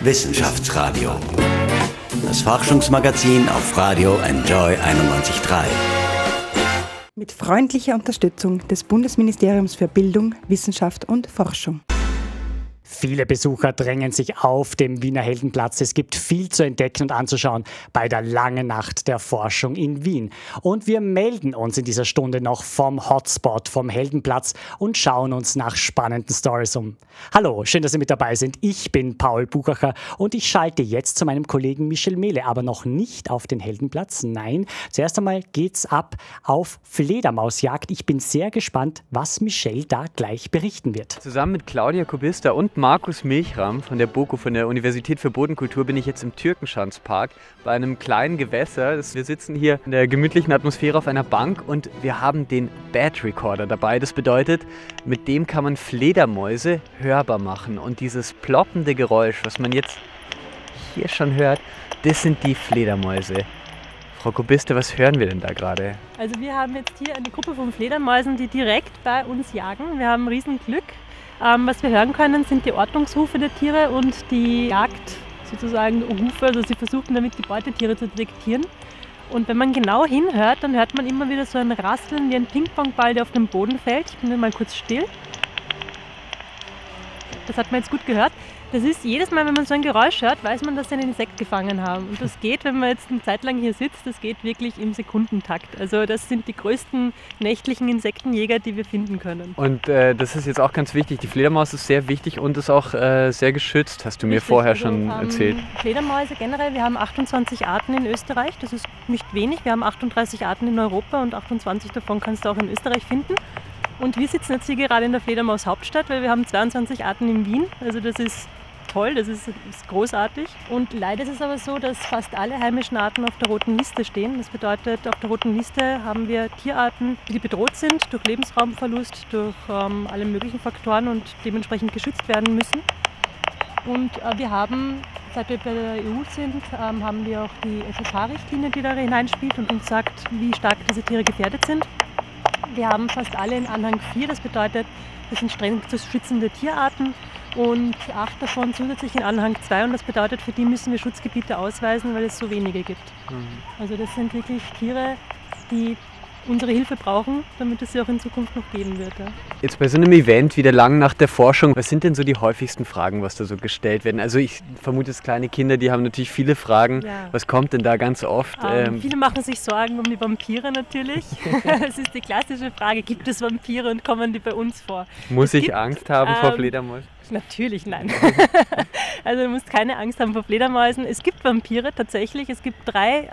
Wissenschaftsradio. Das Forschungsmagazin auf Radio Enjoy 91.3. Mit freundlicher Unterstützung des Bundesministeriums für Bildung, Wissenschaft und Forschung. Viele Besucher drängen sich auf dem Wiener Heldenplatz. Es gibt viel zu entdecken und anzuschauen bei der langen Nacht der Forschung in Wien. Und wir melden uns in dieser Stunde noch vom Hotspot, vom Heldenplatz und schauen uns nach spannenden Stories um. Hallo, schön, dass Sie mit dabei sind. Ich bin Paul Buchacher und ich schalte jetzt zu meinem Kollegen Michel Mehle, aber noch nicht auf den Heldenplatz. Nein, zuerst einmal geht's ab auf Fledermausjagd. Ich bin sehr gespannt, was Michel da gleich berichten wird. Zusammen mit Claudia Kubista und Markus Milchram von der BOKU, von der Universität für Bodenkultur, bin ich jetzt im Türkenschanzpark bei einem kleinen Gewässer. Wir sitzen hier in der gemütlichen Atmosphäre auf einer Bank und wir haben den Bat Recorder dabei. Das bedeutet, mit dem kann man Fledermäuse hörbar machen. Und dieses ploppende Geräusch, was man jetzt hier schon hört, das sind die Fledermäuse. Frau Kubiste, was hören wir denn da gerade? Also wir haben jetzt hier eine Gruppe von Fledermäusen, die direkt bei uns jagen. Wir haben riesen Glück. Ähm, was wir hören können, sind die Ordnungsrufe der Tiere und die Jagd sozusagen Rufe. Also sie versuchen damit die Beutetiere zu detektieren. Und wenn man genau hinhört, dann hört man immer wieder so ein Rasseln wie ein Pingpongball, der auf den Boden fällt. Ich bin mal kurz still. Das hat man jetzt gut gehört. Das ist jedes Mal, wenn man so ein Geräusch hört, weiß man, dass sie einen Insekt gefangen haben. Und das geht, wenn man jetzt eine Zeit lang hier sitzt, das geht wirklich im Sekundentakt. Also das sind die größten nächtlichen Insektenjäger, die wir finden können. Und äh, das ist jetzt auch ganz wichtig. Die Fledermaus ist sehr wichtig und ist auch äh, sehr geschützt, hast du mir Richtig, vorher also, schon ähm, erzählt. Fledermäuse generell, wir haben 28 Arten in Österreich. Das ist nicht wenig. Wir haben 38 Arten in Europa und 28 davon kannst du auch in Österreich finden. Und wir sitzen jetzt hier gerade in der Fledermaus Hauptstadt, weil wir haben 22 Arten in Wien. Also das ist toll, das ist, ist, großartig. Und leider ist es aber so, dass fast alle heimischen Arten auf der roten Liste stehen. Das bedeutet, auf der roten Liste haben wir Tierarten, die bedroht sind durch Lebensraumverlust, durch ähm, alle möglichen Faktoren und dementsprechend geschützt werden müssen. Und äh, wir haben, seit wir bei der EU sind, ähm, haben wir auch die FFH-Richtlinie, die da hineinspielt und uns sagt, wie stark diese Tiere gefährdet sind. Wir haben fast alle in Anhang 4, das bedeutet, das sind streng zu schützende Tierarten und acht davon zusätzlich in Anhang 2 und das bedeutet, für die müssen wir Schutzgebiete ausweisen, weil es so wenige gibt. Mhm. Also das sind wirklich Tiere, die unsere Hilfe brauchen, damit es sie auch in Zukunft noch geben wird. Ja. Jetzt bei so einem Event wie der Lang nach der Forschung, was sind denn so die häufigsten Fragen, was da so gestellt werden? Also ich vermute, dass kleine Kinder, die haben natürlich viele Fragen. Ja. Was kommt denn da ganz oft? Ähm, viele machen sich Sorgen um die Vampire natürlich. Es ist die klassische Frage, gibt es Vampire und kommen die bei uns vor? muss es ich gibt, Angst haben vor ähm, Fledermäusen? Natürlich nein. also du musst keine Angst haben vor Fledermäusen. Es gibt Vampire tatsächlich. Es gibt drei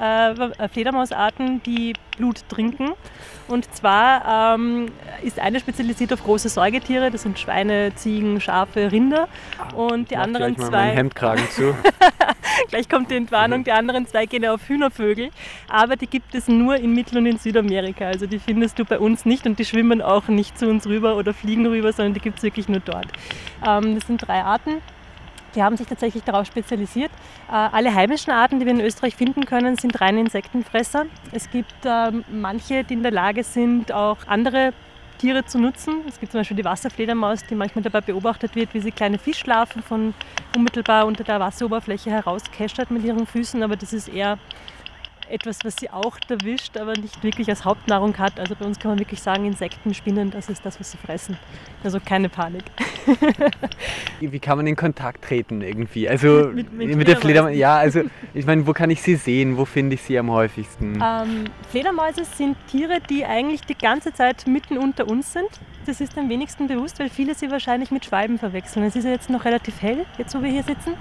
äh, Fledermausarten, die Blut trinken. Und zwar ähm, ist eine spezialisiert auf große Säugetiere. Das sind Schweine, Ziegen, Schafe, Rinder. Und die anderen gleich mal zwei. Hemdkragen zu. Gleich kommt die Entwarnung. Die anderen zwei gehen auf Hühnervögel. Aber die gibt es nur in Mittel- und in Südamerika. Also die findest du bei uns nicht und die schwimmen auch nicht zu uns rüber oder fliegen rüber, sondern die gibt es wirklich nur dort. Ähm, das sind drei Arten. Die haben sich tatsächlich darauf spezialisiert. Äh, alle heimischen Arten, die wir in Österreich finden können, sind reine Insektenfresser. Es gibt ähm, manche, die in der Lage sind, auch andere Tiere zu nutzen. Es gibt zum Beispiel die Wasserfledermaus, die manchmal dabei beobachtet wird, wie sie kleine Fischlarven von unmittelbar unter der Wasseroberfläche herauskeschert mit ihren Füßen, aber das ist eher etwas, was sie auch erwischt, aber nicht wirklich als Hauptnahrung hat. Also bei uns kann man wirklich sagen, Insekten, Spinnen, das ist das, was sie fressen. Also keine Panik. Wie kann man in Kontakt treten irgendwie? Also Mit- mit, mit- der. Fledermaus. Ja, also ich meine, wo kann ich sie sehen? Wo finde ich sie am häufigsten? Ähm, Fledermäuse sind Tiere, die eigentlich die ganze Zeit mitten unter uns sind. Das ist am wenigsten bewusst, weil viele sie wahrscheinlich mit Schwalben verwechseln. Es ist ja jetzt noch relativ hell, jetzt wo wir hier sitzen.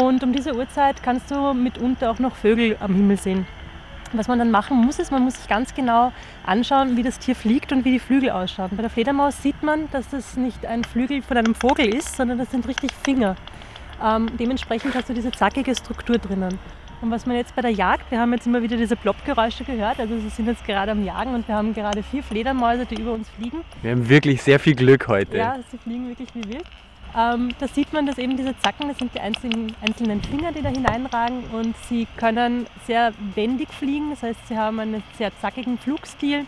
Und um diese Uhrzeit kannst du mitunter auch noch Vögel am Himmel sehen. Was man dann machen muss, ist, man muss sich ganz genau anschauen, wie das Tier fliegt und wie die Flügel ausschauen. Bei der Fledermaus sieht man, dass das nicht ein Flügel von einem Vogel ist, sondern das sind richtig Finger. Ähm, dementsprechend hast du diese zackige Struktur drinnen. Und was man jetzt bei der Jagd, wir haben jetzt immer wieder diese Plopp-Geräusche gehört, also sie sind jetzt gerade am Jagen und wir haben gerade vier Fledermäuse, die über uns fliegen. Wir haben wirklich sehr viel Glück heute. Ja, sie fliegen wirklich wie wild. Ähm, da sieht man, dass eben diese Zacken, das sind die einzelnen, einzelnen Finger, die da hineinragen und sie können sehr wendig fliegen, das heißt, sie haben einen sehr zackigen Flugstil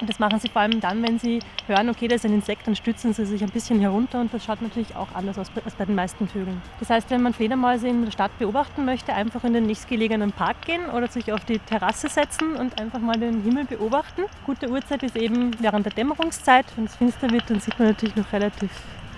Und das machen sie vor allem dann, wenn sie hören, okay, da ist ein Insekt, dann stützen sie sich ein bisschen herunter und das schaut natürlich auch anders aus als bei den meisten Vögeln. Das heißt, wenn man Fledermäuse in der Stadt beobachten möchte, einfach in den nächstgelegenen Park gehen oder sich auf die Terrasse setzen und einfach mal den Himmel beobachten. Gute Uhrzeit ist eben während der Dämmerungszeit. Wenn es finster wird, dann sieht man natürlich noch relativ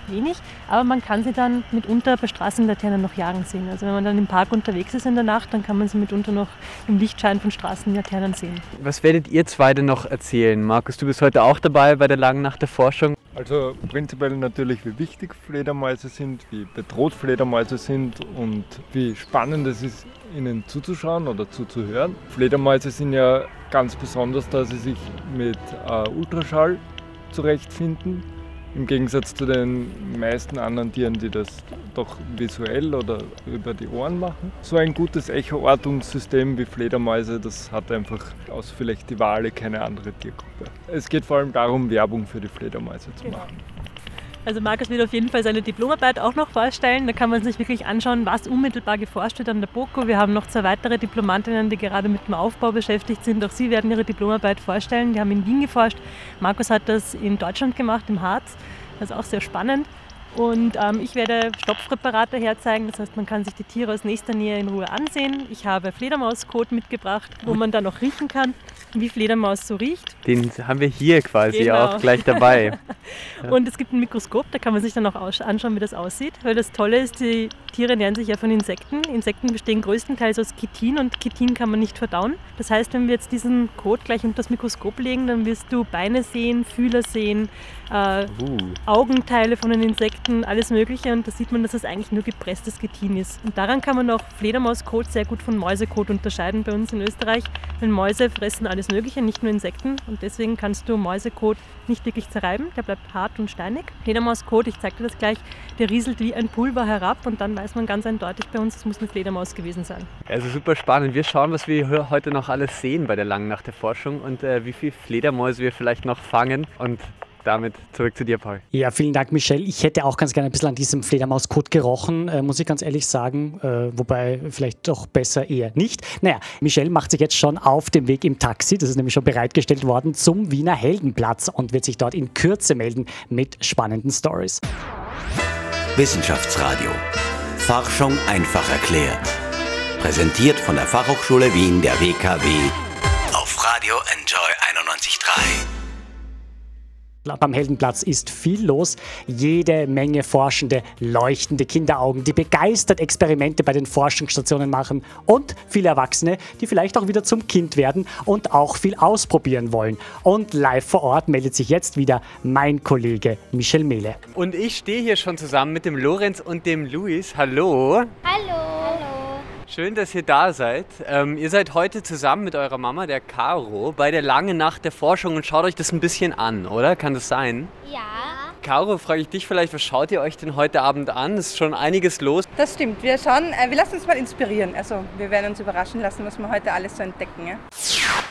wenig, aber man kann sie dann mitunter bei Straßenlaternen noch jagen sehen. Also wenn man dann im Park unterwegs ist in der Nacht, dann kann man sie mitunter noch im Lichtschein von Straßenlaternen sehen. Was werdet ihr zwei denn noch erzählen? Markus, du bist heute auch dabei bei der langen Nacht der Forschung. Also prinzipiell natürlich, wie wichtig Fledermäuse sind, wie bedroht Fledermäuse sind und wie spannend es ist, ihnen zuzuschauen oder zuzuhören. Fledermäuse sind ja ganz besonders, da sie sich mit äh, Ultraschall zurechtfinden im Gegensatz zu den meisten anderen Tieren, die das doch visuell oder über die Ohren machen. So ein gutes Echoortungssystem wie Fledermäuse, das hat einfach aus vielleicht die Wale keine andere Tiergruppe. Es geht vor allem darum, Werbung für die Fledermäuse zu Genau. machen. Also Markus wird auf jeden Fall seine Diplomarbeit auch noch vorstellen. Da kann man sich wirklich anschauen, was unmittelbar geforscht wird an der BOKU. Wir haben noch zwei weitere Diplomantinnen, die gerade mit dem Aufbau beschäftigt sind. Auch sie werden ihre Diplomarbeit vorstellen. Die haben in Wien geforscht. Markus hat das in Deutschland gemacht, im Harz. Das ist auch sehr spannend. Und ähm, ich werde Stopfpräparate herzeigen, das heißt, man kann sich die Tiere aus nächster Nähe in Ruhe ansehen. Ich habe Fledermauskot mitgebracht, wo man dann auch riechen kann, wie Fledermaus so riecht. Den haben wir hier quasi Genau. auch gleich dabei. Und es gibt ein Mikroskop, da kann man sich dann auch anschauen, wie das aussieht. Weil das Tolle ist, die Tiere ernähren sich ja von Insekten. Insekten bestehen größtenteils aus Chitin und Chitin kann man nicht verdauen. Das heißt, wenn wir jetzt diesen Kot gleich unter das Mikroskop legen, dann wirst du Beine sehen, Fühler sehen, äh, Uh. Augenteile von den Insekten, alles Mögliche. Und da sieht man, dass es eigentlich nur gepresstes Chitin ist. Und daran kann man auch Fledermauskot sehr gut von Mäusekot unterscheiden bei uns in Österreich. Denn Mäuse fressen alles Mögliche, nicht nur Insekten. Und deswegen kannst du Mäusekot nicht wirklich zerreiben. Der bleibt hart und steinig. Fledermauskot, ich zeige dir das gleich, der rieselt wie ein Pulver herab. Und dann weiß man ganz eindeutig bei uns, es muss eine Fledermaus gewesen sein. Also super spannend. Wir schauen, was wir heute noch alles sehen bei der langen Nacht der Forschung und äh, wie viele Fledermäuse wir vielleicht noch fangen. Und damit zurück zu dir, Paul. Ja, vielen Dank, Michelle. Ich hätte auch ganz gerne ein bisschen an diesem Fledermauskot gerochen, äh, muss ich ganz ehrlich sagen. Äh, wobei vielleicht doch besser eher nicht. Naja, Michelle macht sich jetzt schon auf dem Weg im Taxi, das ist nämlich schon bereitgestellt worden, zum Wiener Heldenplatz und wird sich dort in Kürze melden mit spannenden Stories. Wissenschaftsradio. Forschung einfach erklärt. Präsentiert von der Fachhochschule Wien der WKW auf Radio Enjoy 91.3. Am Heldenplatz ist viel los. Jede Menge forschende, leuchtende Kinderaugen, die begeistert Experimente bei den Forschungsstationen machen und viele Erwachsene, die vielleicht auch wieder zum Kind werden und auch viel ausprobieren wollen. Und live vor Ort meldet sich jetzt wieder mein Kollege Michel Mehle. Und ich stehe hier schon zusammen mit dem Lorenz und dem Luis. Hallo. Hallo. Hallo. Schön, dass ihr da seid. Ähm, ihr seid heute zusammen mit eurer Mama, der Caro, bei der langen Nacht der Forschung und schaut euch das ein bisschen an, oder? Kann das sein? Ja. Caro, frage ich dich vielleicht, was schaut ihr euch denn heute Abend an? Es ist schon einiges los. Das stimmt. Wir schauen, äh, wir lassen uns mal inspirieren. Also wir werden uns überraschen lassen, was wir heute alles so entdecken. Ja?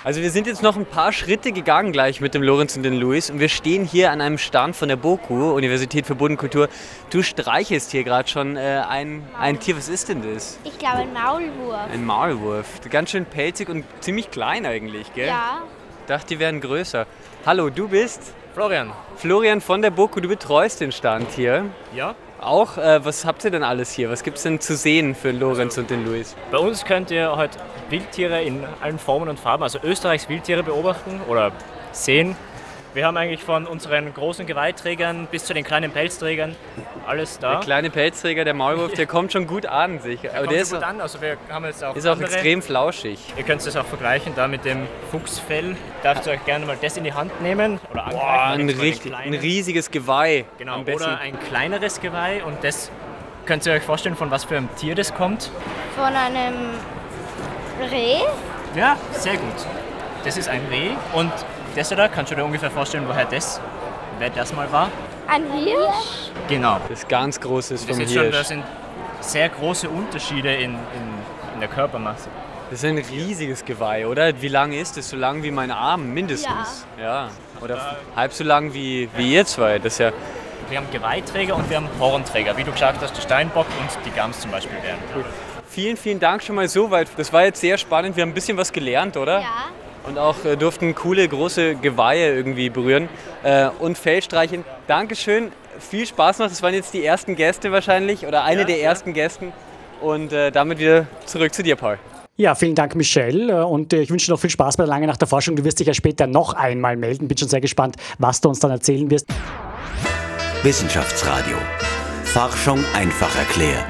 Also wir sind jetzt noch ein paar Schritte gegangen gleich mit dem Lorenz und dem Luis und wir stehen hier an einem Stand von der BOKU, Universität für Bodenkultur. Du streichelst hier gerade schon äh, ein, ein Tier. Was ist denn das? Ich glaube ein Maulwurf. Ein Maulwurf. Ganz schön pelzig und ziemlich klein eigentlich, gell? Ja. Dachte, die wären größer. Hallo, du bist Florian. Florian von der BOKU. Du betreust den Stand hier. Ja. Auch, äh, was habt ihr denn alles hier? Was gibt es denn zu sehen für den Lorenz und den Luis? Bei uns könnt ihr heute Wildtiere in allen Formen und Farben, also Österreichs Wildtiere beobachten oder sehen. Wir haben eigentlich von unseren großen Geweihträgern bis zu den kleinen Pelzträgern alles da. Der kleine Pelzträger, der Maulwurf, der kommt schon gut an. Aber Kommt der sehr ist, gut an. Also wir haben jetzt auch ist auch andere. extrem flauschig. Ihr könnt es auch vergleichen da mit dem Fuchsfell. Darfst du euch gerne mal das in die Hand nehmen oder angreifen. Boah, ein, richtig, ein riesiges Geweih. Genau, oder ein kleineres Geweih und das könnt ihr euch vorstellen, von was für einem Tier das kommt. Von einem Reh. Ja, sehr gut. Das ist ein Reh und das da, kannst du dir ungefähr vorstellen, woher das, wer das mal war? Ein Hirsch. Genau. Das ganz große ist Das, vom ist schon, das Hirsch. sind sehr große Unterschiede in, in, in der Körpermasse. Das ist ein riesiges Geweih, oder? Wie lang ist es? So lang wie mein Arm, mindestens. Ja. Oder f- halb so lang wie, wie ihr zwei. Das ist ja Wir haben Geweihträger und wir haben Hornträger. Wie du gesagt hast, der Steinbock und die Gams zum Beispiel wären. Vielen, vielen Dank schon mal so weit. Das war jetzt sehr spannend. Wir haben ein bisschen was gelernt, oder? Ja. Und auch äh, durften coole große Geweihe irgendwie berühren äh, und Feldstreichen. Dankeschön, viel Spaß noch. Das waren jetzt die ersten Gäste wahrscheinlich oder eine ja, der ersten Gästen. Und äh, damit wieder zurück zu dir, Paul. Ja, vielen Dank, Michelle. Und ich wünsche dir noch viel Spaß bei der Lange Nacht der Forschung. Du wirst dich ja später noch einmal melden. Bin schon sehr gespannt, was du uns dann erzählen wirst. Wissenschaftsradio. Forschung einfach erklärt.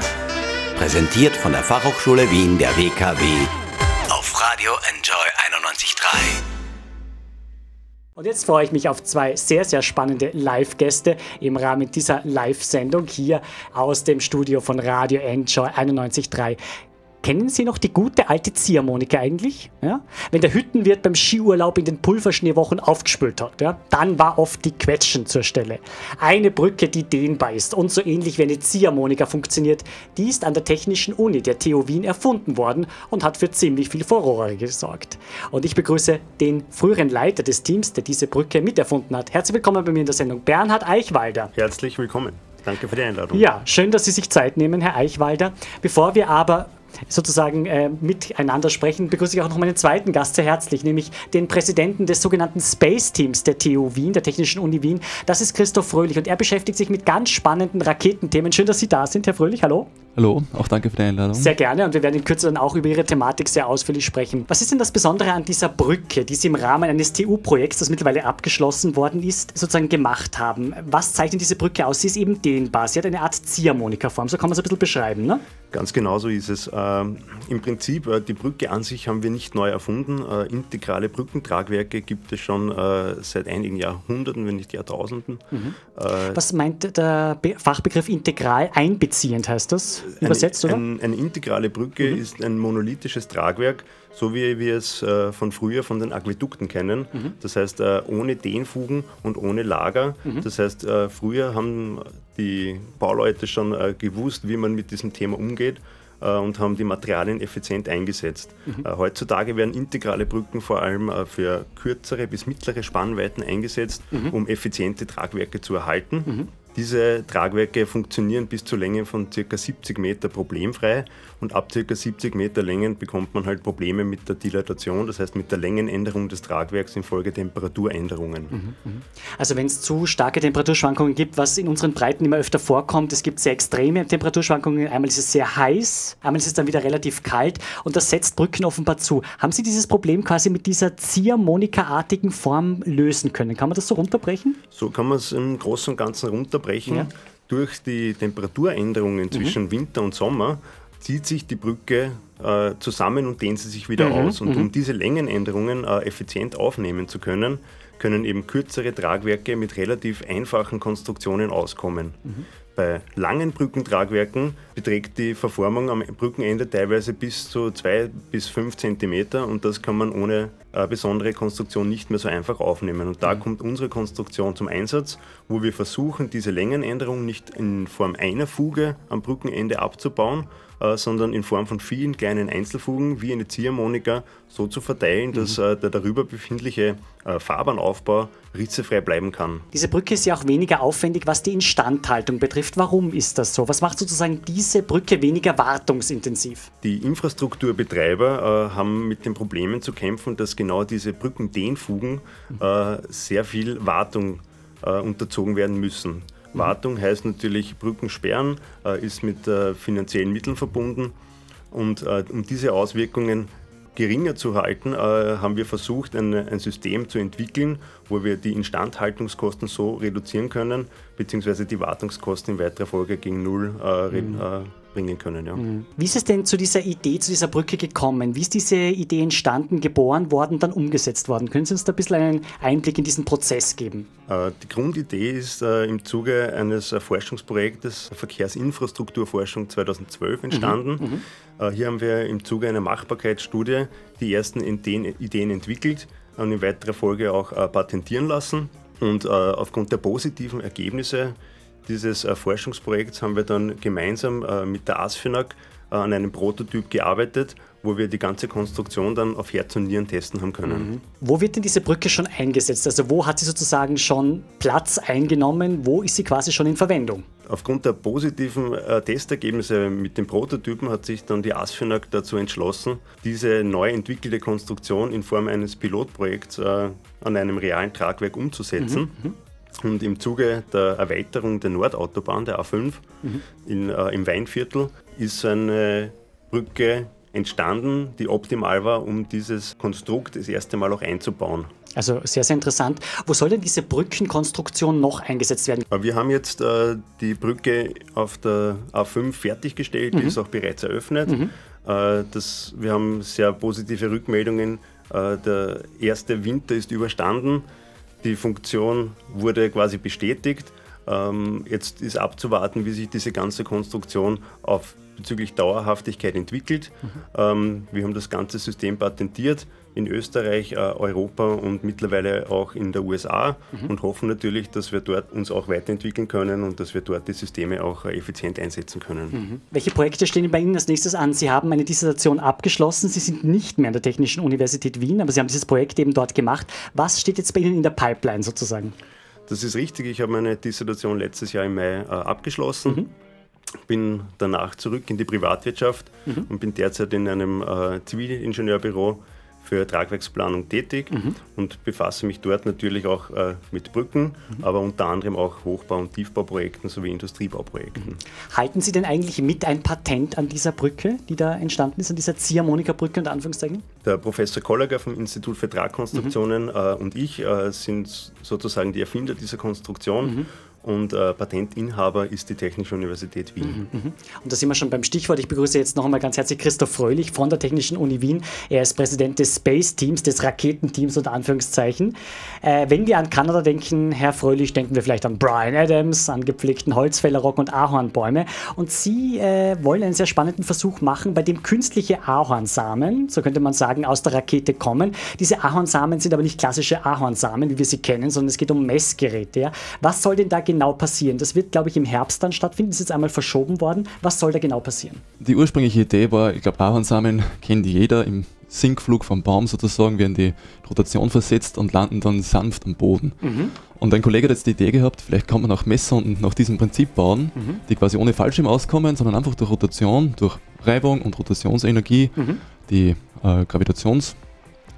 Präsentiert von der Fachhochschule Wien der WKW auf Radio Enjoy 91.3. Und jetzt freue ich mich auf zwei sehr, sehr spannende Live-Gäste im Rahmen dieser Live-Sendung hier aus dem Studio von Radio Enjoy 91.3. Kennen Sie noch die gute alte Ziehharmonika eigentlich? Ja? Wenn der Hüttenwirt beim Skiurlaub in den Pulverschneewochen aufgespült hat, ja, dann war oft die Quetschen zur Stelle. Eine Brücke, die dehnbar ist und so ähnlich wie eine Ziehharmonika funktioniert, die ist an der Technischen Uni der TU Wien erfunden worden und hat für ziemlich viel Furore gesorgt. Und ich begrüße den früheren Leiter des Teams, der diese Brücke miterfunden hat. Herzlich willkommen bei mir in der Sendung, Bernhard Eichwalder. Herzlich willkommen. Danke für die Einladung. Ja, schön, dass Sie sich Zeit nehmen, Herr Eichwalder. Bevor wir aber sozusagen äh, miteinander sprechen, begrüße ich auch noch meinen zweiten Gast sehr herzlich, nämlich den Präsidenten des sogenannten Space Teams der TU Wien, der Technischen Uni Wien. Das ist Christoph Fröhlich und er beschäftigt sich mit ganz spannenden Raketenthemen. Schön, dass Sie da sind, Herr Fröhlich. Hallo. Hallo, auch danke für die Einladung. Sehr gerne und wir werden in Kürze dann auch über Ihre Thematik sehr ausführlich sprechen. Was ist denn das Besondere an dieser Brücke, die Sie im Rahmen eines TU-Projekts, das mittlerweile abgeschlossen worden ist, sozusagen gemacht haben? Was zeichnet diese Brücke aus? Sie ist eben dehnbar. Sie hat eine Art Ziehharmonika-Form. So kann man es ein bisschen beschreiben, ne? Ganz genau so ist es. Ähm, Im Prinzip, äh, die Brücke an sich haben wir nicht neu erfunden. Äh, integrale Brückentragwerke gibt es schon äh, seit einigen Jahrhunderten, wenn nicht Jahrtausenden. Mhm. Äh, Was meint der Be Fachbegriff integral? Einbeziehend heißt das übersetzt, eine, oder? Ein, eine integrale Brücke mhm. ist ein monolithisches Tragwerk, so wie wir es äh, von früher von den Aquädukten kennen. Mhm. Das heißt, äh, ohne Dehnfugen und ohne Lager. Mhm. Das heißt, früher haben die Bauleute schon äh, gewusst, wie man mit diesem Thema umgeht äh, und haben die Materialien effizient eingesetzt. Mhm. Äh, heutzutage werden integrale Brücken vor allem äh, für kürzere bis mittlere Spannweiten eingesetzt, mhm. um effiziente Tragwerke zu erhalten. Diese Tragwerke funktionieren bis zur Länge von ca. 70 Meter problemfrei und ab ca. 70 Meter Längen bekommt man halt Probleme mit der Dilatation, das heißt mit der Längenänderung des Tragwerks infolge Temperaturänderungen. Mhm, mhm. Also wenn es zu starke Temperaturschwankungen gibt, was in unseren Breiten immer öfter vorkommt, es gibt sehr extreme Temperaturschwankungen, einmal ist es sehr heiß, einmal ist es dann wieder relativ kalt und das setzt Brücken offenbar zu. Haben Sie dieses Problem quasi mit dieser Ziehharmonika-artigen Form lösen können? Kann man das so runterbrechen? So kann man es im Großen und Ganzen runterbrechen unterbrechen. Ja. Durch die Temperaturänderungen zwischen mhm. Winter und Sommer zieht sich die Brücke äh, zusammen und dehnt sie sich wieder mhm. aus. Und mhm. um diese Längenänderungen äh, effizient aufnehmen zu können, können eben kürzere Tragwerke mit relativ einfachen Konstruktionen auskommen. Mhm. Bei langen Brückentragwerken beträgt die Verformung am Brückenende teilweise bis zu 2 bis 5 cm und das kann man ohne äh, besondere Konstruktion nicht mehr so einfach aufnehmen. Und da mhm. kommt unsere Konstruktion zum Einsatz, wo wir versuchen, diese Längenänderung nicht in Form einer Fuge am Brückenende abzubauen, äh, sondern in Form von vielen kleinen Einzelfugen wie eine Ziehharmonika so zu verteilen, mhm. dass äh, der darüber befindliche äh, Fahrbahnaufbau ritzefrei bleiben kann. Diese Brücke ist ja auch weniger aufwendig, was die Instandhaltung betrifft. Warum ist das so? Was macht sozusagen diese Brücke weniger wartungsintensiv? Die Infrastrukturbetreiber äh, haben mit den Problemen zu kämpfen, dass genau diese Brückendehnfugen äh, sehr viel Wartung unterzogen werden müssen. Wartung heißt natürlich Brückensperren, äh, ist mit äh, finanziellen Mitteln verbunden. Und äh, um diese Auswirkungen geringer zu halten, haben wir versucht, ein, ein, System zu entwickeln, wo wir die Instandhaltungskosten so reduzieren können, beziehungsweise die Wartungskosten in weiterer Folge gegen Null mhm. Äh, bringen können. Ja. Mhm. Wie ist es denn zu dieser Idee, zu dieser Brücke gekommen? Wie ist diese Idee entstanden, geboren worden, dann umgesetzt worden? Können Sie uns da ein bisschen einen Einblick in diesen Prozess geben? Äh, die Grundidee ist äh, im Zuge eines äh, Forschungsprojektes Verkehrsinfrastrukturforschung 2012 entstanden. Mhm. Mhm. Hier haben wir im Zuge einer Machbarkeitsstudie die ersten Ideen entwickelt und in weiterer Folge auch patentieren lassen. Und aufgrund der positiven Ergebnisse dieses äh, Forschungsprojekts haben wir dann gemeinsam äh, mit der ASFINAG äh, an einem Prototyp gearbeitet, wo wir die ganze Konstruktion dann auf Herz und Nieren testen haben können. Mhm. Wo wird denn diese Brücke schon eingesetzt? Also wo hat sie sozusagen schon Platz eingenommen? Wo ist sie quasi schon in Verwendung? Aufgrund der positiven äh, Testergebnisse mit den Prototypen hat sich dann die ASFINAG dazu entschlossen, diese neu entwickelte Konstruktion in Form eines Pilotprojekts äh, an einem realen Tragwerk umzusetzen. Mhm, mhm. Und im Zuge der Erweiterung der Nordautobahn, der A5, mhm. in, äh, im Weinviertel, ist eine Brücke entstanden, die optimal war, um dieses Konstrukt das erste Mal auch einzubauen. Also sehr, sehr interessant. Wo soll denn diese Brückenkonstruktion noch eingesetzt werden? Wir haben jetzt äh, die Brücke auf der A5 fertiggestellt, mhm. die ist auch bereits eröffnet. Mhm. Äh, das, wir haben sehr positive Rückmeldungen. Äh, der erste Winter ist überstanden. Die Funktion wurde quasi bestätigt. Ähm, jetzt ist abzuwarten, wie sich diese ganze Konstruktion auf bezüglich Dauerhaftigkeit entwickelt. Mhm. Ähm, wir haben das ganze System patentiert in Österreich, äh, Europa und mittlerweile auch in der USA mhm. und hoffen natürlich, dass wir dort uns auch weiterentwickeln können und dass wir dort die Systeme auch äh, effizient einsetzen können. Mhm. Welche Projekte stehen bei Ihnen als nächstes an? Sie haben eine Dissertation abgeschlossen, Sie sind nicht mehr an der Technischen Universität Wien, aber Sie haben dieses Projekt eben dort gemacht. Was steht jetzt bei Ihnen in der Pipeline sozusagen? Das ist richtig. Ich habe meine Dissertation letztes Jahr im Mai äh, abgeschlossen. Mhm bin danach zurück in die Privatwirtschaft mhm. und bin derzeit in einem äh, Zivilingenieurbüro für Tragwerksplanung tätig mhm. und befasse mich dort natürlich auch äh, mit Brücken, mhm. aber unter anderem auch Hochbau- und Tiefbauprojekten sowie Industriebauprojekten. Mhm. Halten Sie denn eigentlich mit ein Patent an dieser Brücke, die da entstanden ist, an dieser Ziehharmonika-Brücke unter Anführungszeichen? Der Professor Kollager vom Institut für Tragkonstruktionen mhm. äh, und ich äh, sind sozusagen die Erfinder dieser Konstruktion mhm und äh, Patentinhaber ist die Technische Universität Wien. Mhm, mhm. Und da sind wir schon beim Stichwort. Ich begrüße jetzt noch einmal ganz herzlich Christoph Fröhlich von der Technischen Uni Wien. Er ist Präsident des Space Teams, des Raketenteams unter Anführungszeichen. Äh, wenn wir an Kanada denken, Herr Fröhlich, denken wir vielleicht an Brian Adams, an gepflegten Holzfällerrock und Ahornbäume. Und Sie äh, wollen einen sehr spannenden Versuch machen, bei dem künstliche Ahornsamen, so könnte man sagen, aus der Rakete kommen. Diese Ahornsamen sind aber nicht klassische Ahornsamen, wie wir sie kennen, sondern es geht um Messgeräte. Ja? Was soll denn da genau genau passieren? Das wird, glaube ich, im Herbst dann stattfinden. Das ist jetzt einmal verschoben worden. Was soll da genau passieren? Die ursprüngliche Idee war, ich glaube, Ahornsamen kennt jeder im Sinkflug vom Baum sozusagen, werden die Rotation versetzt und landen dann sanft am Boden. Mhm. Und ein Kollege hat jetzt die Idee gehabt, vielleicht kann man auch Messsonden nach diesem Prinzip bauen, mhm. die quasi ohne Fallschirm auskommen, sondern einfach durch Rotation, durch Reibung und Rotationsenergie mhm. die äh, Gravitations-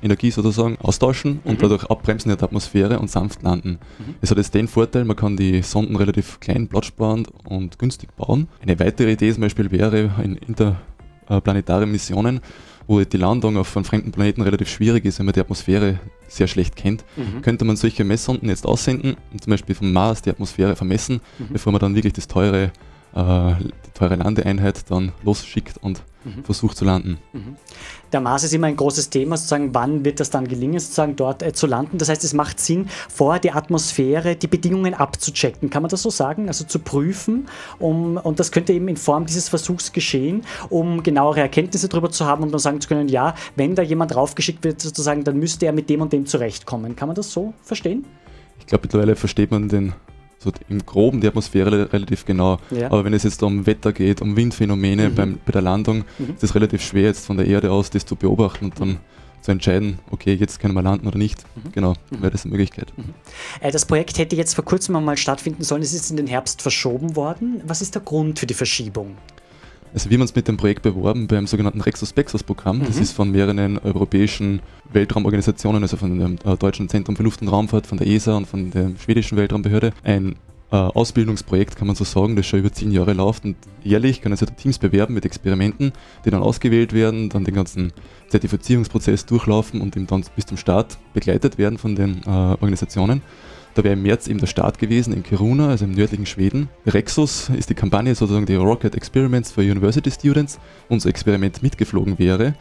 Energie sozusagen austauschen und mhm. dadurch abbremsen in der Atmosphäre und sanft landen. Mhm. Es hat jetzt den Vorteil, man kann die Sonden relativ klein, platzsparend und günstig bauen. Eine weitere Idee zum Beispiel wäre in interplanetaren Missionen, wo die Landung auf einem fremden Planeten relativ schwierig ist, wenn man die Atmosphäre sehr schlecht kennt, mhm. könnte man solche Messsonden jetzt aussenden und zum Beispiel vom Mars die Atmosphäre vermessen, mhm. bevor man dann wirklich das teure, äh, die teure Landeeinheit dann losschickt und mhm. versucht zu landen. Mhm. Der Mars ist immer ein großes Thema, sozusagen, wann wird das dann gelingen, sozusagen dort äh, zu landen. Das heißt, es macht Sinn, vorher die Atmosphäre, die Bedingungen abzuchecken. Kann man das so sagen? Also zu prüfen. Um, und das könnte eben in Form dieses Versuchs geschehen, um genauere Erkenntnisse darüber zu haben und dann sagen zu können, ja, wenn da jemand draufgeschickt wird, sozusagen, dann müsste er mit dem und dem zurechtkommen. Kann man das so verstehen? Ich glaube, mittlerweile versteht man den so im Groben die Atmosphäre relativ genau. Ja. Aber wenn es jetzt um Wetter geht, um Windphänomene mhm. beim, bei der Landung, mhm. ist es relativ schwer, jetzt von der Erde aus das zu beobachten und dann mhm. zu entscheiden, okay, jetzt können wir landen oder nicht. Mhm. Genau, mhm. wäre das eine Möglichkeit. Mhm. Äh, das Projekt hätte jetzt vor kurzem einmal stattfinden sollen, es ist in den Herbst verschoben worden. Was ist der Grund für die Verschiebung? Also wir haben uns mit dem Projekt beworben beim sogenannten Rexus-Pexus-Programm. Das ist von mehreren europäischen Weltraumorganisationen, also von dem äh, Deutschen Zentrum für Luft- und Raumfahrt, von der ESA und von der schwedischen Weltraumbehörde, ein äh, Ausbildungsprojekt, kann man so sagen, das schon über zehn Jahre läuft und jährlich können sich da Teams bewerben mit Experimenten, die dann ausgewählt werden, dann den ganzen Zertifizierungsprozess durchlaufen und dann bis zum Start begleitet werden von den äh, Organisationen. Da wäre im März eben der Start gewesen in Kiruna, also im nördlichen Schweden. Rexus ist die Kampagne sozusagen die Rocket Experiments for University Students. Unser Experiment mitgeflogen wäre.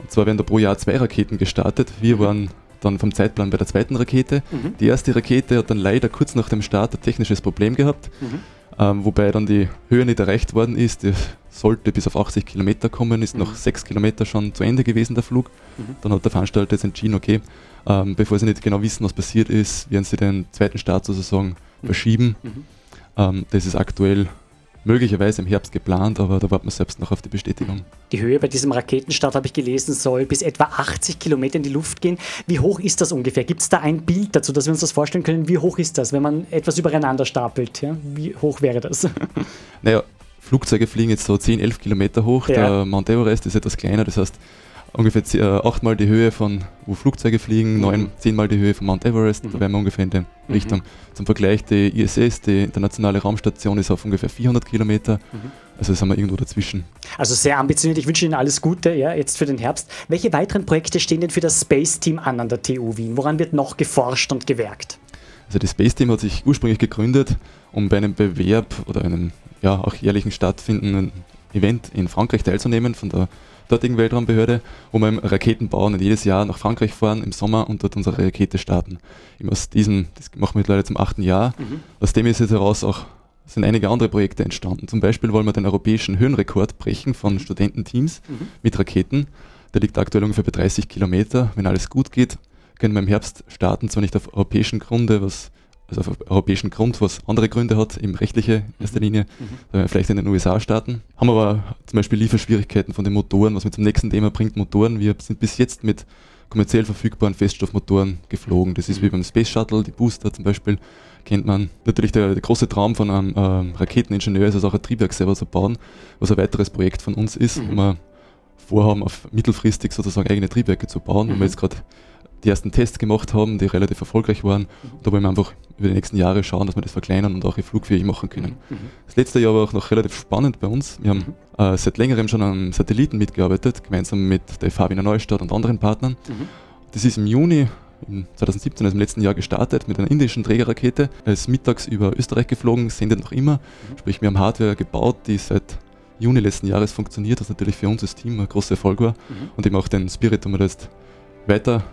Und zwar werden da pro Jahr zwei Raketen gestartet. Wir waren dann vom Zeitplan bei der zweiten Rakete. Mhm. Die erste Rakete hat dann leider kurz nach dem Start ein technisches Problem gehabt, mhm. Ähm, wobei dann die Höhe nicht erreicht worden ist. Die sollte bis auf 80 Kilometer kommen, ist mhm. nach sechs Kilometer schon zu Ende gewesen, der Flug. Mhm. Dann hat der Veranstalter jetzt entschieden, okay, ähm, bevor sie nicht genau wissen, was passiert ist, werden sie den zweiten Start sozusagen mhm. verschieben. Mhm. Ähm, das ist aktuell möglicherweise im Herbst geplant, aber da warten wir selbst noch auf die Bestätigung. Die Höhe bei diesem Raketenstart, habe ich gelesen, soll bis etwa 80 Kilometer in die Luft gehen. Wie hoch ist das ungefähr? Gibt es da ein Bild dazu, dass wir uns das vorstellen können? Wie hoch ist das, wenn man etwas übereinander stapelt? Ja? Wie hoch wäre das? Naja, Flugzeuge fliegen jetzt so 10, 11 Kilometer hoch. Ja. Der Mount Everest ist etwas kleiner, das heißt ungefähr äh, achtmal die Höhe von wo Flugzeuge fliegen, neun, zehnmal die Höhe von Mount Everest. Da wären wir ungefähr in der Richtung. Zum Vergleich, die ISS, die internationale Raumstation, ist auf ungefähr 400 Kilometer. Also sind wir irgendwo dazwischen. Also sehr ambitioniert. Ich wünsche Ihnen alles Gute, ja, jetzt für den Herbst. Welche weiteren Projekte stehen denn für das Space Team an an der TU Wien? Woran wird noch geforscht und gewerkt? Also das Space Team hat sich ursprünglich gegründet, um bei einem Bewerb oder einem ja, auch jährlichen stattfindenden Event in Frankreich teilzunehmen von der dortigen Weltraumbehörde, wo wir im Raketen bauen und jedes Jahr nach Frankreich fahren im Sommer und dort unsere Rakete starten. Eben aus diesem, das machen wir mittlerweile zum achten Jahr, aus dem ist jetzt heraus auch sind einige andere Projekte entstanden. Zum Beispiel wollen wir den europäischen Höhenrekord brechen von Studententeams mit Raketen. Der liegt aktuell ungefähr bei 30 Kilometer. Wenn alles gut geht, können wir im Herbst starten, zwar nicht auf europäischen Grunde, was also auf europäischen Grund, was andere Gründe hat, eben rechtliche in erster Linie, da wir vielleicht in den USA starten. Haben aber zum Beispiel Lieferschwierigkeiten von den Motoren, was mir zum nächsten Thema bringt, Motoren. Wir sind bis jetzt mit kommerziell verfügbaren Feststoffmotoren geflogen. Das ist wie beim Space Shuttle, die Booster zum Beispiel, kennt man. Natürlich der, der große Traum von einem ähm, Raketeningenieur ist es auch ein Triebwerk selber zu bauen, was ein weiteres Projekt von uns ist, wo wir vorhaben, auf mittelfristig sozusagen eigene Triebwerke zu bauen, wo wir jetzt gerade die ersten Tests gemacht haben, die relativ erfolgreich waren. Und da wollen wir einfach über die nächsten Jahre schauen, dass wir das verkleinern und auch flugfähig machen können. Das letzte Jahr war auch noch relativ spannend bei uns. Wir haben äh, seit längerem schon an Satelliten mitgearbeitet, gemeinsam mit der FH Wiener Neustadt und anderen Partnern. Das ist im Juni im 2017, also im letzten Jahr gestartet mit einer indischen Trägerrakete. Er ist mittags über Österreich geflogen, sendet noch immer. Sprich, wir haben Hardware gebaut, die seit Juni letzten Jahres funktioniert, was natürlich für uns als Team ein großer Erfolg war. Und eben auch den Spirit, um das weiter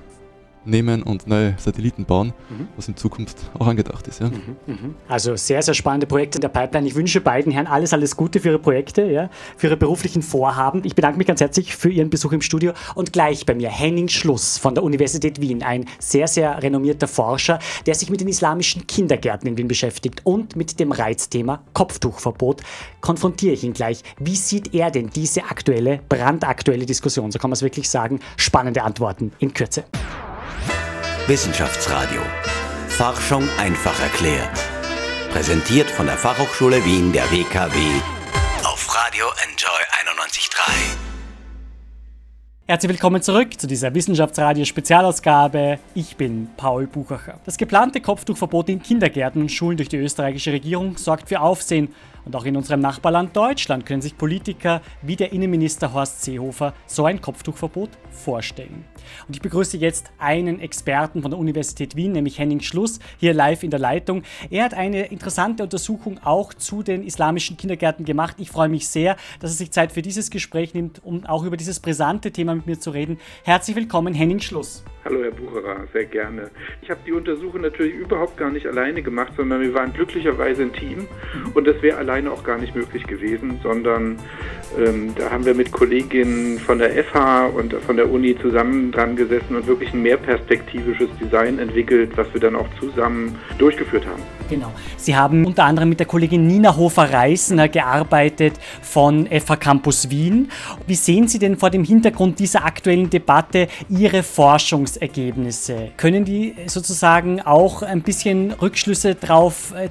nehmen und neue Satelliten bauen, was in Zukunft auch angedacht ist. Ja. Also sehr, sehr spannende Projekte in der Pipeline. Ich wünsche beiden Herren alles, alles Gute für ihre Projekte, ja, für ihre beruflichen Vorhaben. Ich bedanke mich ganz herzlich für Ihren Besuch im Studio und gleich bei mir Henning Schluss von der Universität Wien, ein sehr, sehr renommierter Forscher, der sich mit den islamischen Kindergärten in Wien beschäftigt und mit dem Reizthema Kopftuchverbot. Konfrontiere ich ihn gleich. Wie sieht er denn diese aktuelle, brandaktuelle Diskussion? So kann man es wirklich sagen. Spannende Antworten in Kürze. Wissenschaftsradio. Forschung einfach erklärt. Präsentiert von der Fachhochschule Wien der WKW auf Radio Enjoy 91.3. Herzlich willkommen zurück zu dieser Wissenschaftsradio-Spezialausgabe. Ich bin Paul Buchacher. Das geplante Kopftuchverbot in Kindergärten und Schulen durch die österreichische Regierung sorgt für Aufsehen. Und auch in unserem Nachbarland Deutschland können sich Politiker wie der Innenminister Horst Seehofer so ein Kopftuchverbot vorstellen. Und ich begrüße jetzt einen Experten von der Universität Wien, nämlich Henning Schluss, hier live in der Leitung. Er hat eine interessante Untersuchung auch zu den islamischen Kindergärten gemacht. Ich freue mich sehr, dass er sich Zeit für dieses Gespräch nimmt, um auch über dieses brisante Thema mit mir zu reden. Herzlich willkommen, Henning Schluss. Hallo Herr Bucherer, sehr gerne. Ich habe die Untersuchung natürlich überhaupt gar nicht alleine gemacht, sondern wir waren glücklicherweise ein Team und das wäre alleine auch gar nicht möglich gewesen, sondern ähm, da haben wir mit Kolleginnen von der FH und von der Uni zusammen dran gesessen und wirklich ein mehrperspektivisches Design entwickelt, was wir dann auch zusammen durchgeführt haben. Genau. Sie haben unter anderem mit der Kollegin Nina Hofer-Reisner gearbeitet von FH Campus Wien. Wie sehen Sie denn vor dem Hintergrund dieser aktuellen Debatte Ihre Forschungsergebnisse? Können die sozusagen auch ein bisschen Rückschlüsse darauf äh,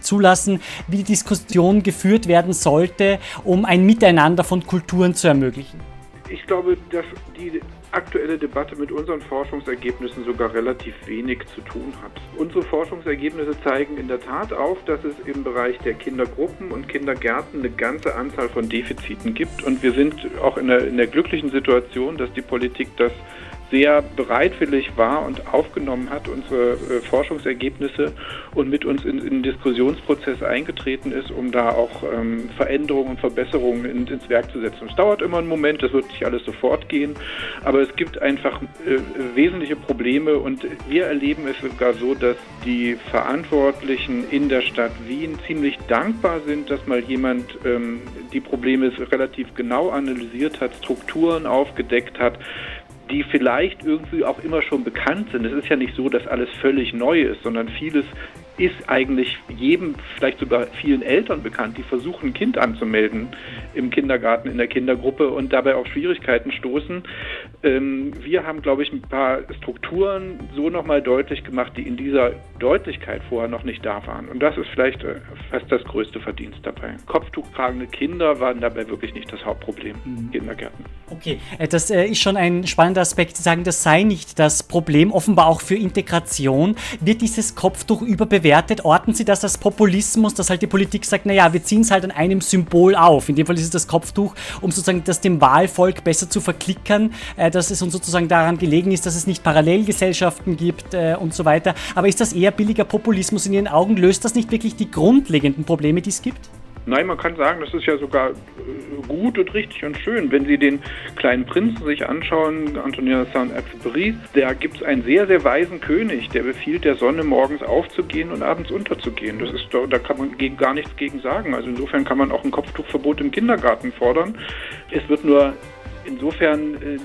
zulassen, wie die Diskussion geführt werden sollte, um ein Miteinander von Kulturen zu ermöglichen? Ich glaube, dass die aktuelle Debatte mit unseren Forschungsergebnissen sogar relativ wenig zu tun hat. Unsere Forschungsergebnisse zeigen in der Tat auf, dass es im Bereich der Kindergruppen und Kindergärten eine ganze Anzahl von Defiziten gibt. Und wir sind auch in der, in der glücklichen Situation, dass die Politik das sehr bereitwillig war und aufgenommen hat, unsere äh, Forschungsergebnisse und mit uns in, in den Diskussionsprozess eingetreten ist, um da auch ähm, Veränderungen und Verbesserungen in, ins Werk zu setzen. Es dauert immer einen Moment, das wird nicht alles sofort gehen, aber es gibt einfach äh, wesentliche Probleme und wir erleben es sogar so, dass die Verantwortlichen in der Stadt Wien ziemlich dankbar sind, dass mal jemand ähm, die Probleme relativ genau analysiert hat, Strukturen aufgedeckt hat, die vielleicht irgendwie auch immer schon bekannt sind. Es ist ja nicht so, dass alles völlig neu ist, sondern vieles ist eigentlich jedem, vielleicht sogar vielen Eltern bekannt, die versuchen, ein Kind anzumelden im Kindergarten, in der Kindergruppe und dabei auf Schwierigkeiten stoßen. Ähm, wir haben, glaube ich, ein paar Strukturen so nochmal deutlich gemacht, die in dieser Deutlichkeit vorher noch nicht da waren. Und das ist vielleicht äh, fast das größte Verdienst dabei. Kopftuch tragende Kinder waren dabei wirklich nicht das Hauptproblem in mhm. Kindergärten. Okay, äh, das äh, ist schon ein spannender Aspekt. Sie sagen, das sei nicht das Problem, offenbar auch für Integration. Wird dieses Kopftuch überbewertet? Orten Sie das als Populismus, dass halt die Politik sagt, naja, wir ziehen es halt an einem Symbol auf. In dem Fall ist es das Kopftuch, um sozusagen das dem Wahlvolk besser zu verklickern, äh, dass es uns sozusagen daran gelegen ist, dass es nicht Parallelgesellschaften gibt und so weiter. Aber ist das eher billiger Populismus in Ihren Augen? Löst das nicht wirklich die grundlegenden Probleme, die es gibt? Nein, man kann sagen, das ist ja sogar äh, gut und richtig und schön. Wenn Sie den kleinen Prinzen sich anschauen, Antonin Saint-Exupéry, da gibt es einen sehr, sehr weisen König, der befiehlt der Sonne morgens aufzugehen und abends unterzugehen. Das ist da kann man gegen, gar nichts gegen sagen. Also insofern kann man auch ein Kopftuchverbot im Kindergarten fordern. Es wird nur insofern äh,